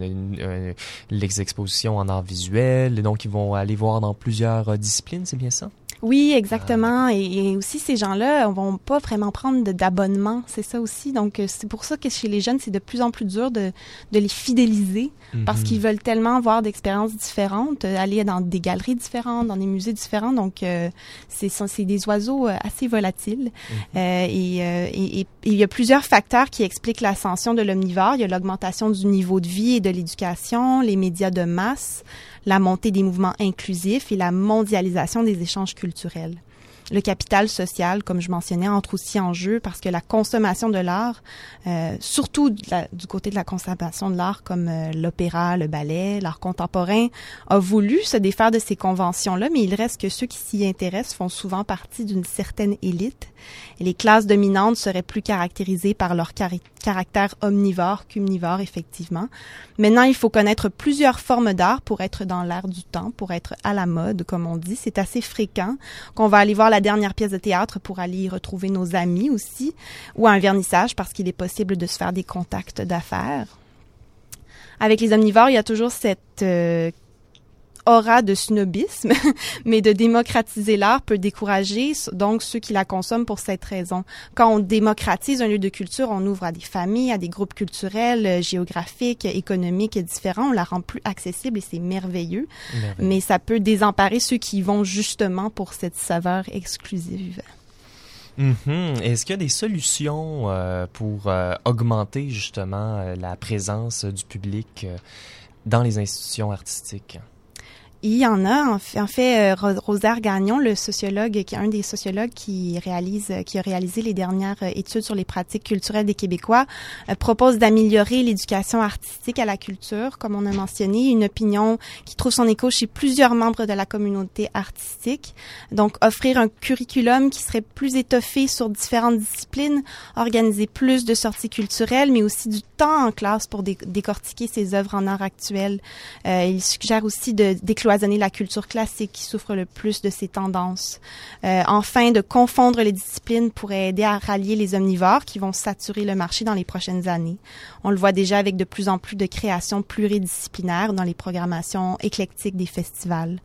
les expositions en art visuel. Et donc, ils vont aller voir dans plusieurs euh, disciplines, c'est bien ça? Oui, exactement. Et, et aussi, ces gens-là vont pas vraiment prendre d'abonnement. C'est ça aussi. Donc, euh, c'est pour ça que chez les jeunes, c'est de plus en plus dur de, de les fidéliser parce Mhm. qu'ils veulent tellement voir d'expériences différentes, euh, aller dans des galeries différentes, dans des musées différents. Donc, euh, c'est des oiseaux euh, assez volatiles. Euh, et- et- et il y a plusieurs facteurs qui expliquent l'ascension de l'omnivore. Il y a l'augmentation du niveau de vie et de l'éducation, les médias de masse, la montée des mouvements inclusifs et la mondialisation des échanges culturels. Le capital social, comme je mentionnais, entre aussi en jeu parce que la consommation de l'art, euh, surtout du côté de la consommation de l'art comme euh, l'opéra, le ballet, l'art contemporain, a voulu se défaire de ces conventions-là, mais il reste que ceux qui s'y intéressent font souvent partie d'une certaine élite. Les classes dominantes seraient plus caractérisées par leur caractère omnivore qu'omnivore, effectivement. Maintenant, il faut connaître plusieurs formes d'art pour être dans l'air du temps, pour être à la mode, comme on dit. C'est assez fréquent qu'on va aller voir dernière pièce de théâtre pour aller y retrouver nos amis aussi, ou à un vernissage parce qu'il est possible de se faire des contacts d'affaires. Avec les omnivores, il y a toujours cette euh, aura de snobisme, <laughs> mais de démocratiser l'art peut décourager donc ceux qui la consomment pour cette raison. Quand on démocratise un lieu de culture, on ouvre à des familles, à des groupes culturels, euh, géographiques, économiques différents, on la rend plus accessible et c'est merveilleux. Merveilleux. Mais ça peut désemparer ceux qui y vont justement pour cette saveur exclusive. Mhm. Est-ce qu'il y a des solutions euh, pour euh, augmenter justement euh, la présence du public dans les institutions artistiques? Il y en a. En fait, euh, Ro- Rosaire Gagnon, le sociologue, qui est un des sociologues qui réalise, euh, qui a réalisé les dernières euh, études sur les pratiques culturelles des Québécois, propose d'améliorer l'éducation artistique à la culture, comme on a mentionné, une opinion qui trouve son écho chez plusieurs membres de la communauté artistique. Donc, offrir un curriculum qui serait plus étoffé sur différentes disciplines, organiser plus de sorties culturelles, mais aussi du temps en classe pour dé- décortiquer ces œuvres en art actuel. Euh, il suggère aussi de décloisonner la culture classique qui souffre le plus de ces tendances. Euh, enfin, de confondre les disciplines pourrait aider à rallier les omnivores qui vont saturer le marché dans les prochaines années. On le voit déjà avec de plus en plus de créations pluridisciplinaires dans les programmations éclectiques des festivals.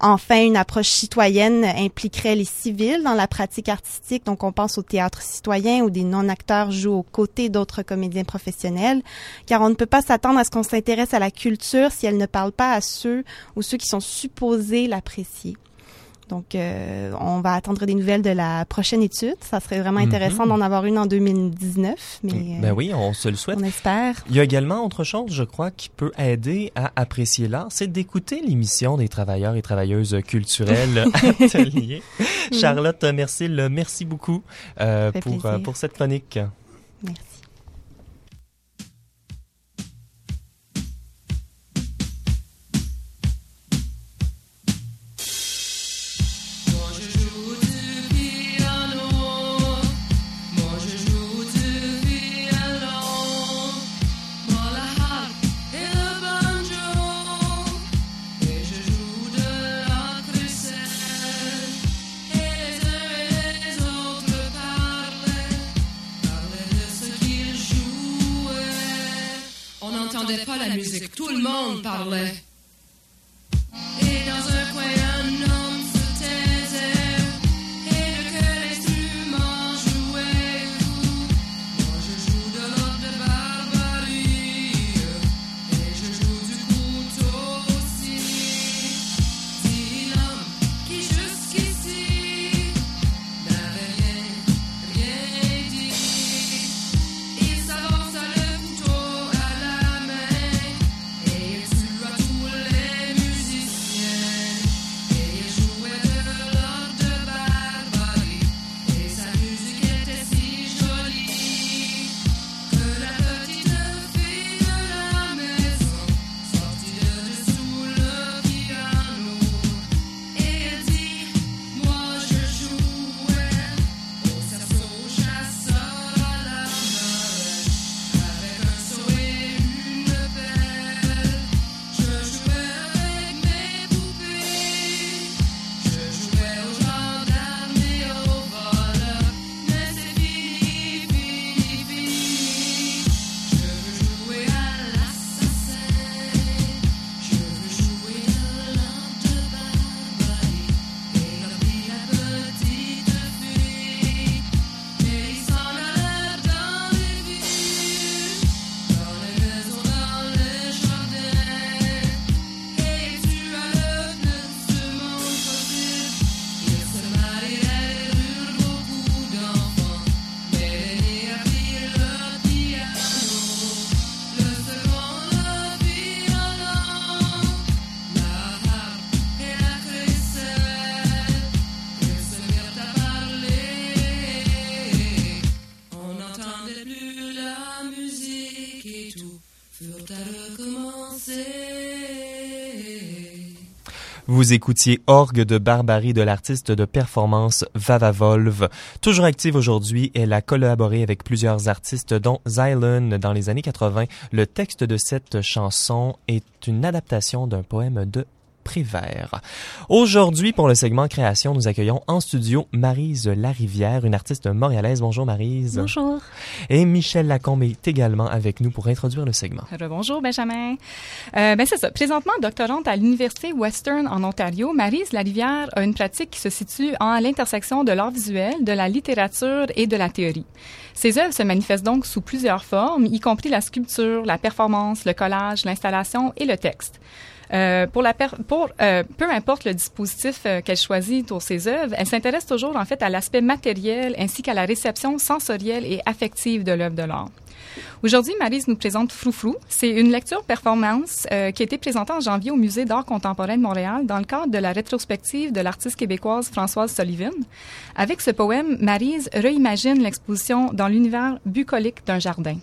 Enfin, une approche citoyenne impliquerait les civils dans la pratique artistique. Donc, on pense au théâtre citoyen où des non-acteurs jouent aux côtés d'autres comédiens professionnels, car on ne peut pas s'attendre à ce qu'on s'intéresse à la culture si elle ne parle pas à ceux ou ceux qui sont supposés l'apprécier. Donc, euh, on va attendre des nouvelles de la prochaine étude. Ça serait vraiment Mhm. intéressant d'en avoir une en 2019, mais euh, Ben oui, on se le souhaite. on espère. Il y a également autre chose, je crois, qui peut aider à apprécier l'art, c'est d'écouter l'émission des travailleurs et travailleuses culturelles <laughs> Atelier. Mm. Charlotte Mercil, merci beaucoup euh, pour, plaisir. euh, pour cette chronique. Merci. Tout le monde parlait. Vous écoutiez Orgue de Barbarie de l'artiste de performance Vava Volve. Toujours active aujourd'hui, elle a collaboré avec plusieurs artistes dont Xylon dans les années 80. Le texte de cette chanson est une adaptation d'un poème de Prévert. Aujourd'hui, pour le segment création, nous accueillons en studio Marise Larivière, une artiste montréalaise. Bonjour Marise. Bonjour. Et Michel Lacombe est également avec nous pour introduire le segment. Bonjour Benjamin. Euh, ben c'est ça. Présentement doctorante à l'Université Western en Ontario, Maryse Larivière a une pratique qui se situe à l'intersection de l'art visuel, de la littérature et de la théorie. Ses œuvres se manifestent donc sous plusieurs formes, y compris la sculpture, la performance, le collage, l'installation et le texte. Euh, pour la per- pour euh, peu importe le dispositif euh, qu'elle choisit pour ses œuvres, elle s'intéresse toujours en fait à l'aspect matériel ainsi qu'à la réception sensorielle et affective de l'œuvre de l'art. Aujourd'hui, Marise nous présente Froufrou. C'est une lecture-performance euh, qui a été présentée en janvier au Musée d'art contemporain de Montréal dans le cadre de la rétrospective de l'artiste québécoise Françoise Sullivan. Avec ce poème, Marise réimagine l'exposition dans l'univers bucolique d'un jardin.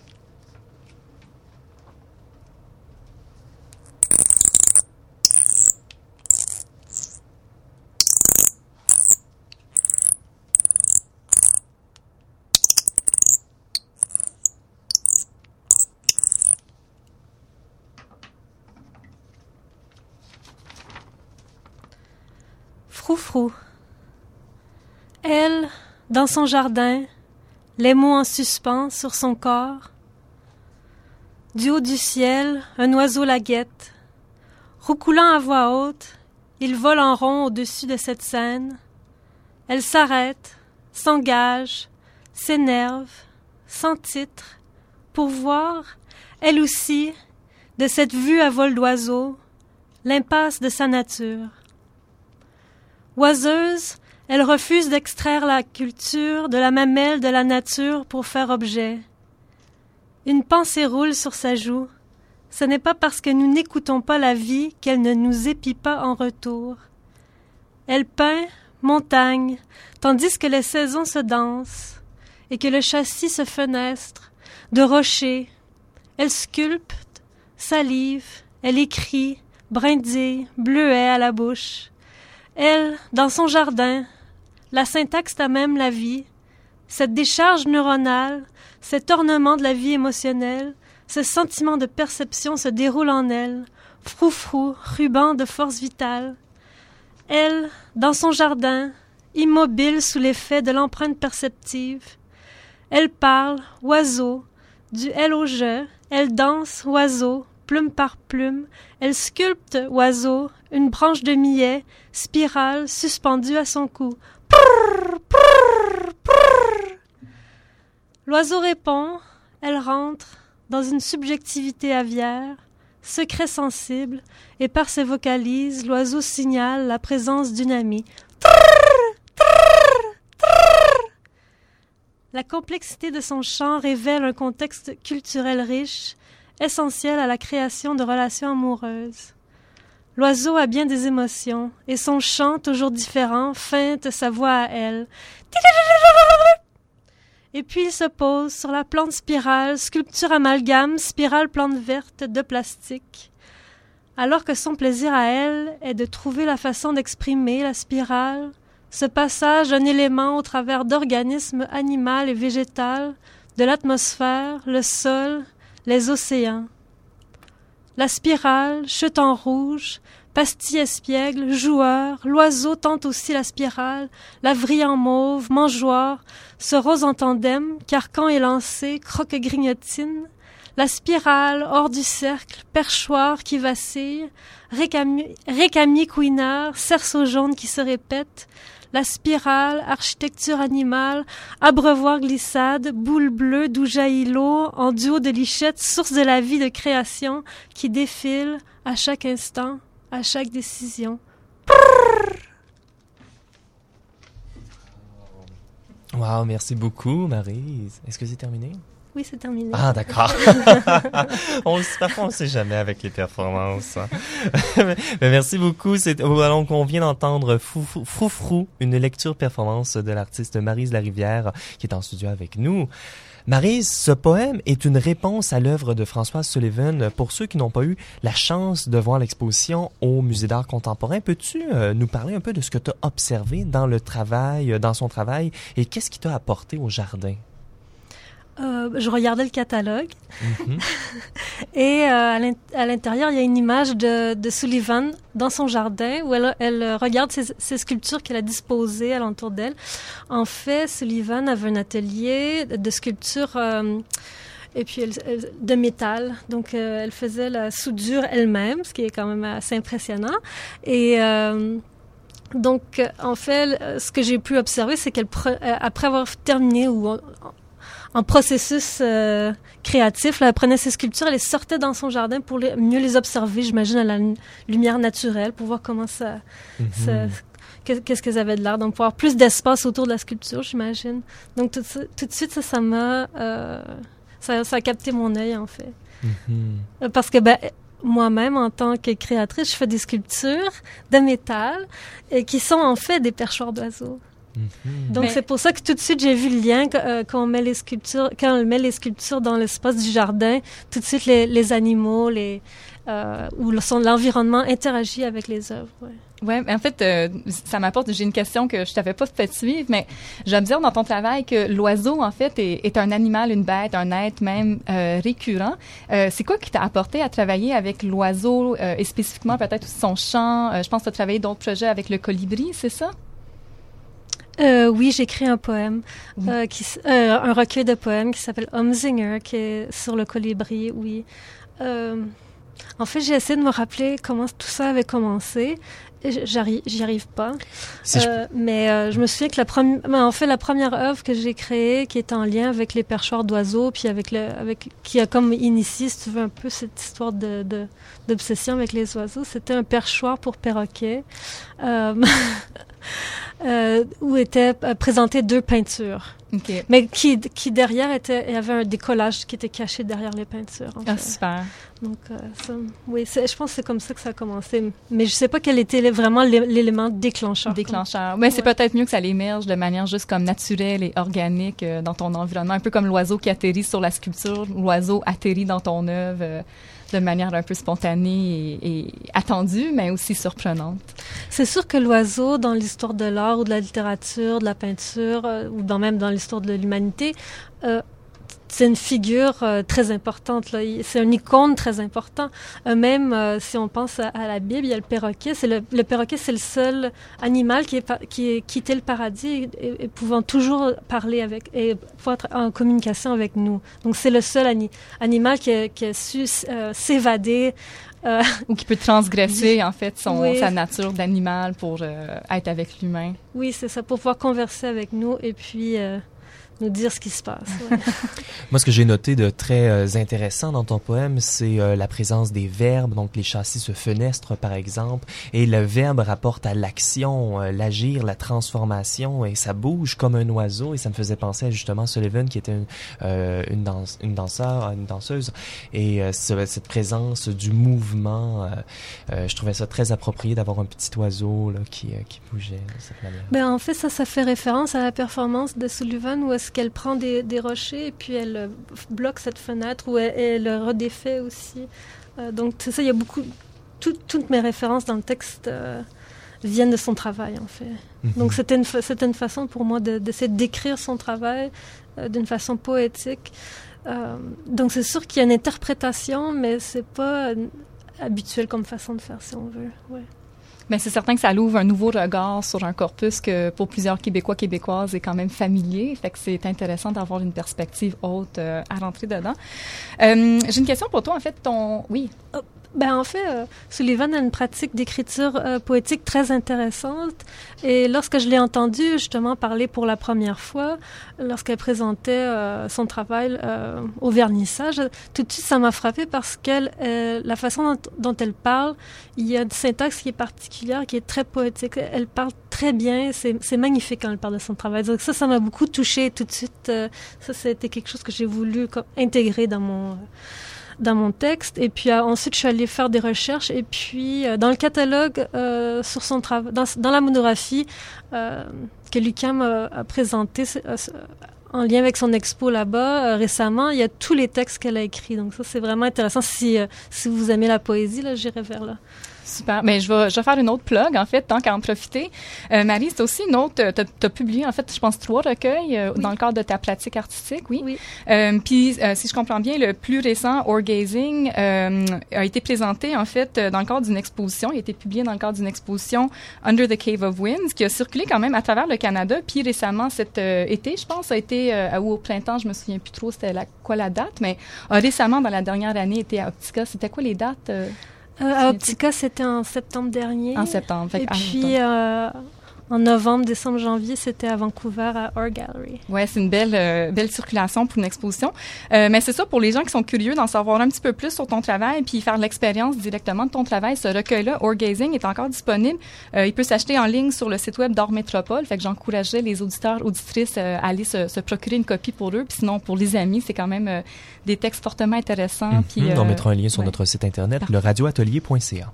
Elle, dans son jardin, les mots en suspens sur son corps. Du haut du ciel, un oiseau la guette. Roucoulant à voix haute, il vole en rond au-dessus de cette scène. Elle s'arrête, s'engage, s'énerve, sans titre, pour voir, elle aussi, de cette vue à vol d'oiseau, l'impasse de sa nature. Oiseuse, elle refuse d'extraire la culture de la mamelle de la nature pour faire objet. Une pensée roule sur sa joue. Ce n'est pas parce que nous n'écoutons pas la vie qu'elle ne nous épie pas en retour. Elle peint montagne, tandis que les saisons se dansent et que le châssis se fenestre de rochers. Elle sculpte, salive, elle écrit, brindille, bleuet à la bouche. Elle, dans son jardin, la syntaxe à même la vie, cette décharge neuronale, cet ornement de la vie émotionnelle, ce sentiment de perception se déroule en elle, froufrou, ruban de force vitale. Elle, dans son jardin, immobile sous l'effet de l'empreinte perceptive, elle parle, oiseau, du elle au je, elle danse, oiseau, plume par plume, elle sculpte, oiseau, une branche de millet, spirale, suspendue à son cou. L'oiseau répond, elle rentre dans une subjectivité aviaire, secret sensible, et par ses vocalises, l'oiseau signale la présence d'une amie. La complexité de son chant révèle un contexte culturel riche, essentiel à la création de relations amoureuses. L'oiseau a bien des émotions, et son chant, toujours différent, feinte sa voix à elle. Et puis il se pose sur la plante spirale, sculpture amalgame, spirale plante verte de plastique. Alors que son plaisir à elle est de trouver la façon d'exprimer la spirale, ce passage d'un élément au travers d'organismes animal et végétal, de l'atmosphère, le sol, les océans. La spirale, chute en rouge, pastille espiègle, joueur, l'oiseau tente aussi la spirale, la vrille en mauve, mangeoire, ce rose en tandem, carcan élancé, croque grignotine, la spirale, hors du cercle, perchoir qui vacille, récamier couinard, cerceau jaune qui se répète, la spirale, architecture animale, abreuvoir glissade, boule bleue d'où en duo de lichette, source de la vie de création, qui défile à chaque instant, à chaque décision. Wow, merci beaucoup, Marise. Est-ce que c'est terminé? Oui, c'est terminé. Ah, d'accord. <laughs> on le sait parfois, on ne sait jamais avec les performances. hein. <laughs> Mais merci beaucoup. C'est, donc, on vient d'entendre Frou- Frou- Froufrou, une lecture performance de l'artiste Marise Larivière, qui est en studio avec nous. Marise, ce poème est une réponse à l'œuvre de Françoise Sullivan. Pour ceux qui n'ont pas eu la chance de voir l'exposition au Musée d'art contemporain, peux-tu euh, nous parler un peu de ce que tu as observé dans le travail, euh, dans son travail, et qu'est-ce qui t'a apporté au jardin? Euh, je regardais le catalogue Mhm. <laughs> et euh, à l'in- à l'intérieur, il y a une image de, de Sullivan dans son jardin où elle, elle regarde ses, ses sculptures qu'elle a disposées alentour d'elle. En fait, Sullivan avait un atelier de sculpture euh, et puis elle- elle- de métal. Donc, euh, elle faisait la soudure elle-même, ce qui est quand même assez impressionnant. Et euh, donc, en fait, ce que j'ai pu observer, c'est qu'elle, après avoir terminé ou en- processus euh, créatif. Là, elle prenait ses sculptures, elle les sortait dans son jardin pour les- mieux les observer, j'imagine, à la lumière naturelle, pour voir comment ça... ça- qu'est- Qu'est-ce qu'elles avaient de l'air. Donc, pour avoir plus d'espace autour de la sculpture, j'imagine. Donc, tout, de suite, ça, ça m'a... euh, ça, ça a capté mon œil, en fait. Euh, Parce que ben, moi-même, en tant que créatrice, je fais des sculptures de métal et qui sont en fait des perchoirs d'oiseaux. Donc Mais- c'est pour ça que tout de suite j'ai vu le lien que, euh, quand on met les sculptures, quand on met les sculptures dans l'espace du jardin, tout de suite les, les animaux, les euh, son- l'environnement interagit avec les œuvres. ouais. Ouais, mais en fait, euh, ça m'apporte. J'ai une question que je t'avais pas fait suivre, mais j'observe dans ton travail que l'oiseau, en fait, est, est un animal, une bête, un être même euh, récurrent. Euh, c'est quoi qui t'a apporté à travailler avec l'oiseau euh, et spécifiquement peut-être son chant? Euh, Je pense que tu as travaillé d'autres projets avec le colibri, c'est ça? Euh, oui, j'ai écrit un poème, euh, qui, euh, un recueil de poèmes qui s'appelle Humzinger, qui est sur le colibri, oui. En fait, j'ai essayé de me rappeler comment tout ça avait commencé. J'arrive, j'y arrive pas. Si je- Euh, mais euh, je me souviens que la première, en fait, la première œuvre que j'ai créée, qui est en lien avec les perchoirs d'oiseaux, puis avec le, avec, qui a comme initié, si tu veux, un peu cette histoire de, de- d'obsession avec les oiseaux, c'était un perchoir pour perroquets. Euh, <laughs> où étaient présentées deux peintures. OK. Mais qui, qui derrière était, il y avait un décollage qui était caché derrière les peintures. en Ah, fait. super. Donc, euh, ça, oui, je pense que c'est comme ça que ça a commencé. Mais je sais pas quel était vraiment l'é- l'élément déclencheur. Déclencheur. Mais c'est peut-être mieux que ça l'émerge de manière juste comme naturelle et organique euh, dans ton environnement, un peu comme l'oiseau qui atterrit sur la sculpture, l'oiseau atterrit dans ton œuvre euh, de manière un peu spontanée et, attendue, mais aussi surprenante. C'est sûr que l'oiseau, dans l'histoire de l'art ou de la littérature, de la peinture, euh, ou dans, même dans l'histoire de l'humanité, euh, c'est une figure euh, très importante. C'est une icône très importante. Euh, même euh, si on pense à, à la Bible, il y a le perroquet. C'est le, le perroquet, c'est le seul animal qui est, qui est quitté le paradis et, et- et pouvant toujours parler avec et pouvoir être en communication avec nous. Donc c'est le seul ani- animal qui a, qui a su euh, s'évader. euh, <laughs> Ou qui peut transgresser, en fait, son, Oui. sa nature d'animal pour euh, être avec l'humain. Oui, c'est ça, pour pouvoir converser avec nous et puis euh, nous dire ce qui se passe. ouais. <laughs> Moi, ce que j'ai noté de très euh, intéressant dans ton poème, c'est euh, la présence des verbes, donc les châssis se fenestrent, par exemple, et le verbe rapporte à l'action, euh, l'agir, la transformation, et ça bouge comme un oiseau, et ça me faisait penser à justement Sullivan, qui était une, euh, une, danse, une danseur, une danseuse, et euh, ce- cette présence du mouvement, euh, euh, je trouvais ça très approprié d'avoir un petit oiseau là, qui, euh, qui bougeait de cette manière. Ben, en fait, ça, ça fait référence à la performance de Sullivan où est-ce qu'elle prend des, des rochers et puis elle euh, bloque cette fenêtre ou elle, elle le redéfait aussi. Euh, donc, c'est ça, il y a beaucoup. tout- toutes mes références dans le texte euh, viennent de son travail, en fait. Mhm. Donc, c'était une, fa- c'était une façon pour moi de- d'essayer de, décrire son travail euh, d'une façon poétique. Donc, c'est sûr qu'il y a une interprétation, mais c'est pas habituel comme façon de faire, si on veut. Ouais. Mais c'est certain que ça ouvre un nouveau regard sur un corpus que pour plusieurs Québécois, Québécoises est quand même familier. Fait que c'est intéressant d'avoir une perspective haute euh, à rentrer dedans. Euh, J'ai une question pour toi. En fait, ton... Oui. Ben, en fait, euh, Sullivan a une pratique d'écriture euh, poétique très intéressante. Et lorsque je l'ai entendue justement parler pour la première fois, lorsqu'elle présentait euh, son travail euh, au vernissage, tout de suite ça m'a frappé parce qu'elle, euh, la façon dont, elle parle, il y a une syntaxe qui est particulière, qui est très poétique. Elle parle très bien, c'est c'est magnifique quand elle parle de son travail. Donc ça, ça m'a beaucoup touchée tout de suite. euh, ça, c'était quelque chose que j'ai voulu comme, intégrer dans mon... dans mon texte. Et puis euh, ensuite, je suis allée faire des recherches. Et puis, euh, dans le catalogue, euh, sur son travail, dans, la monographie que Lucam a, a présenté euh, en lien avec son expo là-bas récemment, il y a tous les textes qu'elle a écrits. Donc ça, c'est vraiment intéressant. Si, si vous aimez la poésie, là, j'irai vers là. Super. Mais je vais, je vais faire une autre plug, en fait, tant qu'à en profiter. Euh, Marie, c'est aussi une autre. Tu as, publié, en fait, je pense, trois recueils euh, dans le cadre de ta pratique artistique, oui. Euh, Puis, si je comprends bien, le plus récent, Orgazing, a été présenté, en fait, dans le cadre d'une exposition. Il a été publié dans le cadre d'une exposition Under the Cave of Winds, qui a circulé quand même à travers le Canada. Puis, récemment, cet été, je pense, a été, ou au printemps, je me souviens plus trop c'était la, quoi la date, mais récemment, dans la dernière année, été à Optica. C'était quoi les dates? Euh? À Optica, c'était en septembre dernier. En septembre. Fait Et ah, puis, euh, en novembre, décembre, janvier, c'était à Vancouver, à Art Gallery. Ouais, c'est une belle, euh, belle circulation pour une exposition. Euh, mais c'est ça, pour les gens qui sont curieux d'en savoir un petit peu plus sur ton travail puis faire l'expérience directement de ton travail, ce recueil-là, Orgazing, est encore disponible. Euh, il peut s'acheter en ligne sur le site web d'Or Métropole. Fait que j'encouragerais les auditeurs, auditrices euh, à aller se, se procurer une copie pour eux. Puis sinon, pour les amis, c'est quand même euh, des textes fortement intéressants. Puis, Mhm, on euh, mettra un lien sur ouais. notre site internet, le radioatelier.ca.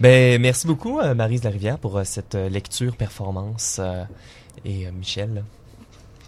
Ben, merci beaucoup, euh, Marise Larivière, pour euh, cette euh, lecture, performance. et Michel.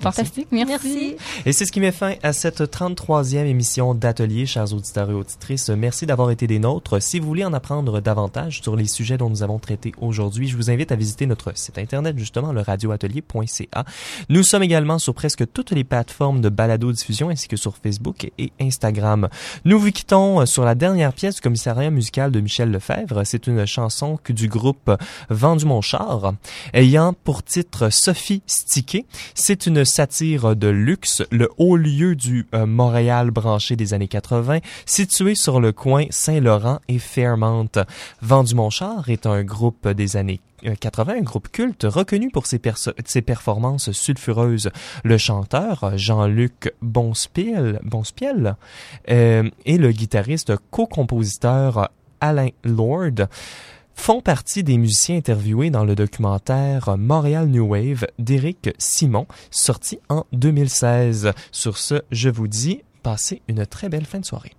Merci. Fantastique, merci. Et c'est ce qui met fin à cette 33e émission d'Atelier, chers auditeurs et auditrices. Merci d'avoir été des nôtres. Si vous voulez en apprendre davantage sur les sujets dont nous avons traité aujourd'hui, je vous invite à visiter notre site internet, justement, le radioatelier.ca. Nous sommes également sur presque toutes les plateformes de balado-diffusion ainsi que sur Facebook et Instagram. Nous vous quittons sur la dernière pièce du commissariat musical de Michel Lefebvre. C'est une chanson que du groupe Vendu mon char, ayant pour titre Sophie Stiquet. C'est une satire de luxe, le haut lieu du euh, Montréal branché des années 80, situé sur le coin Saint-Laurent et Fairmount. Vendu mon char est un groupe des années euh, 80, un groupe culte reconnu pour ses, performances sulfureuses. Le chanteur Jean-Luc Bonspiel, Bonspiel euh, et le guitariste co-compositeur Alain Lord font partie des musiciens interviewés dans le documentaire Montréal New Wave d'Éric Simon, sorti en 2016. Sur ce, je vous dis, passez une très belle fin de soirée.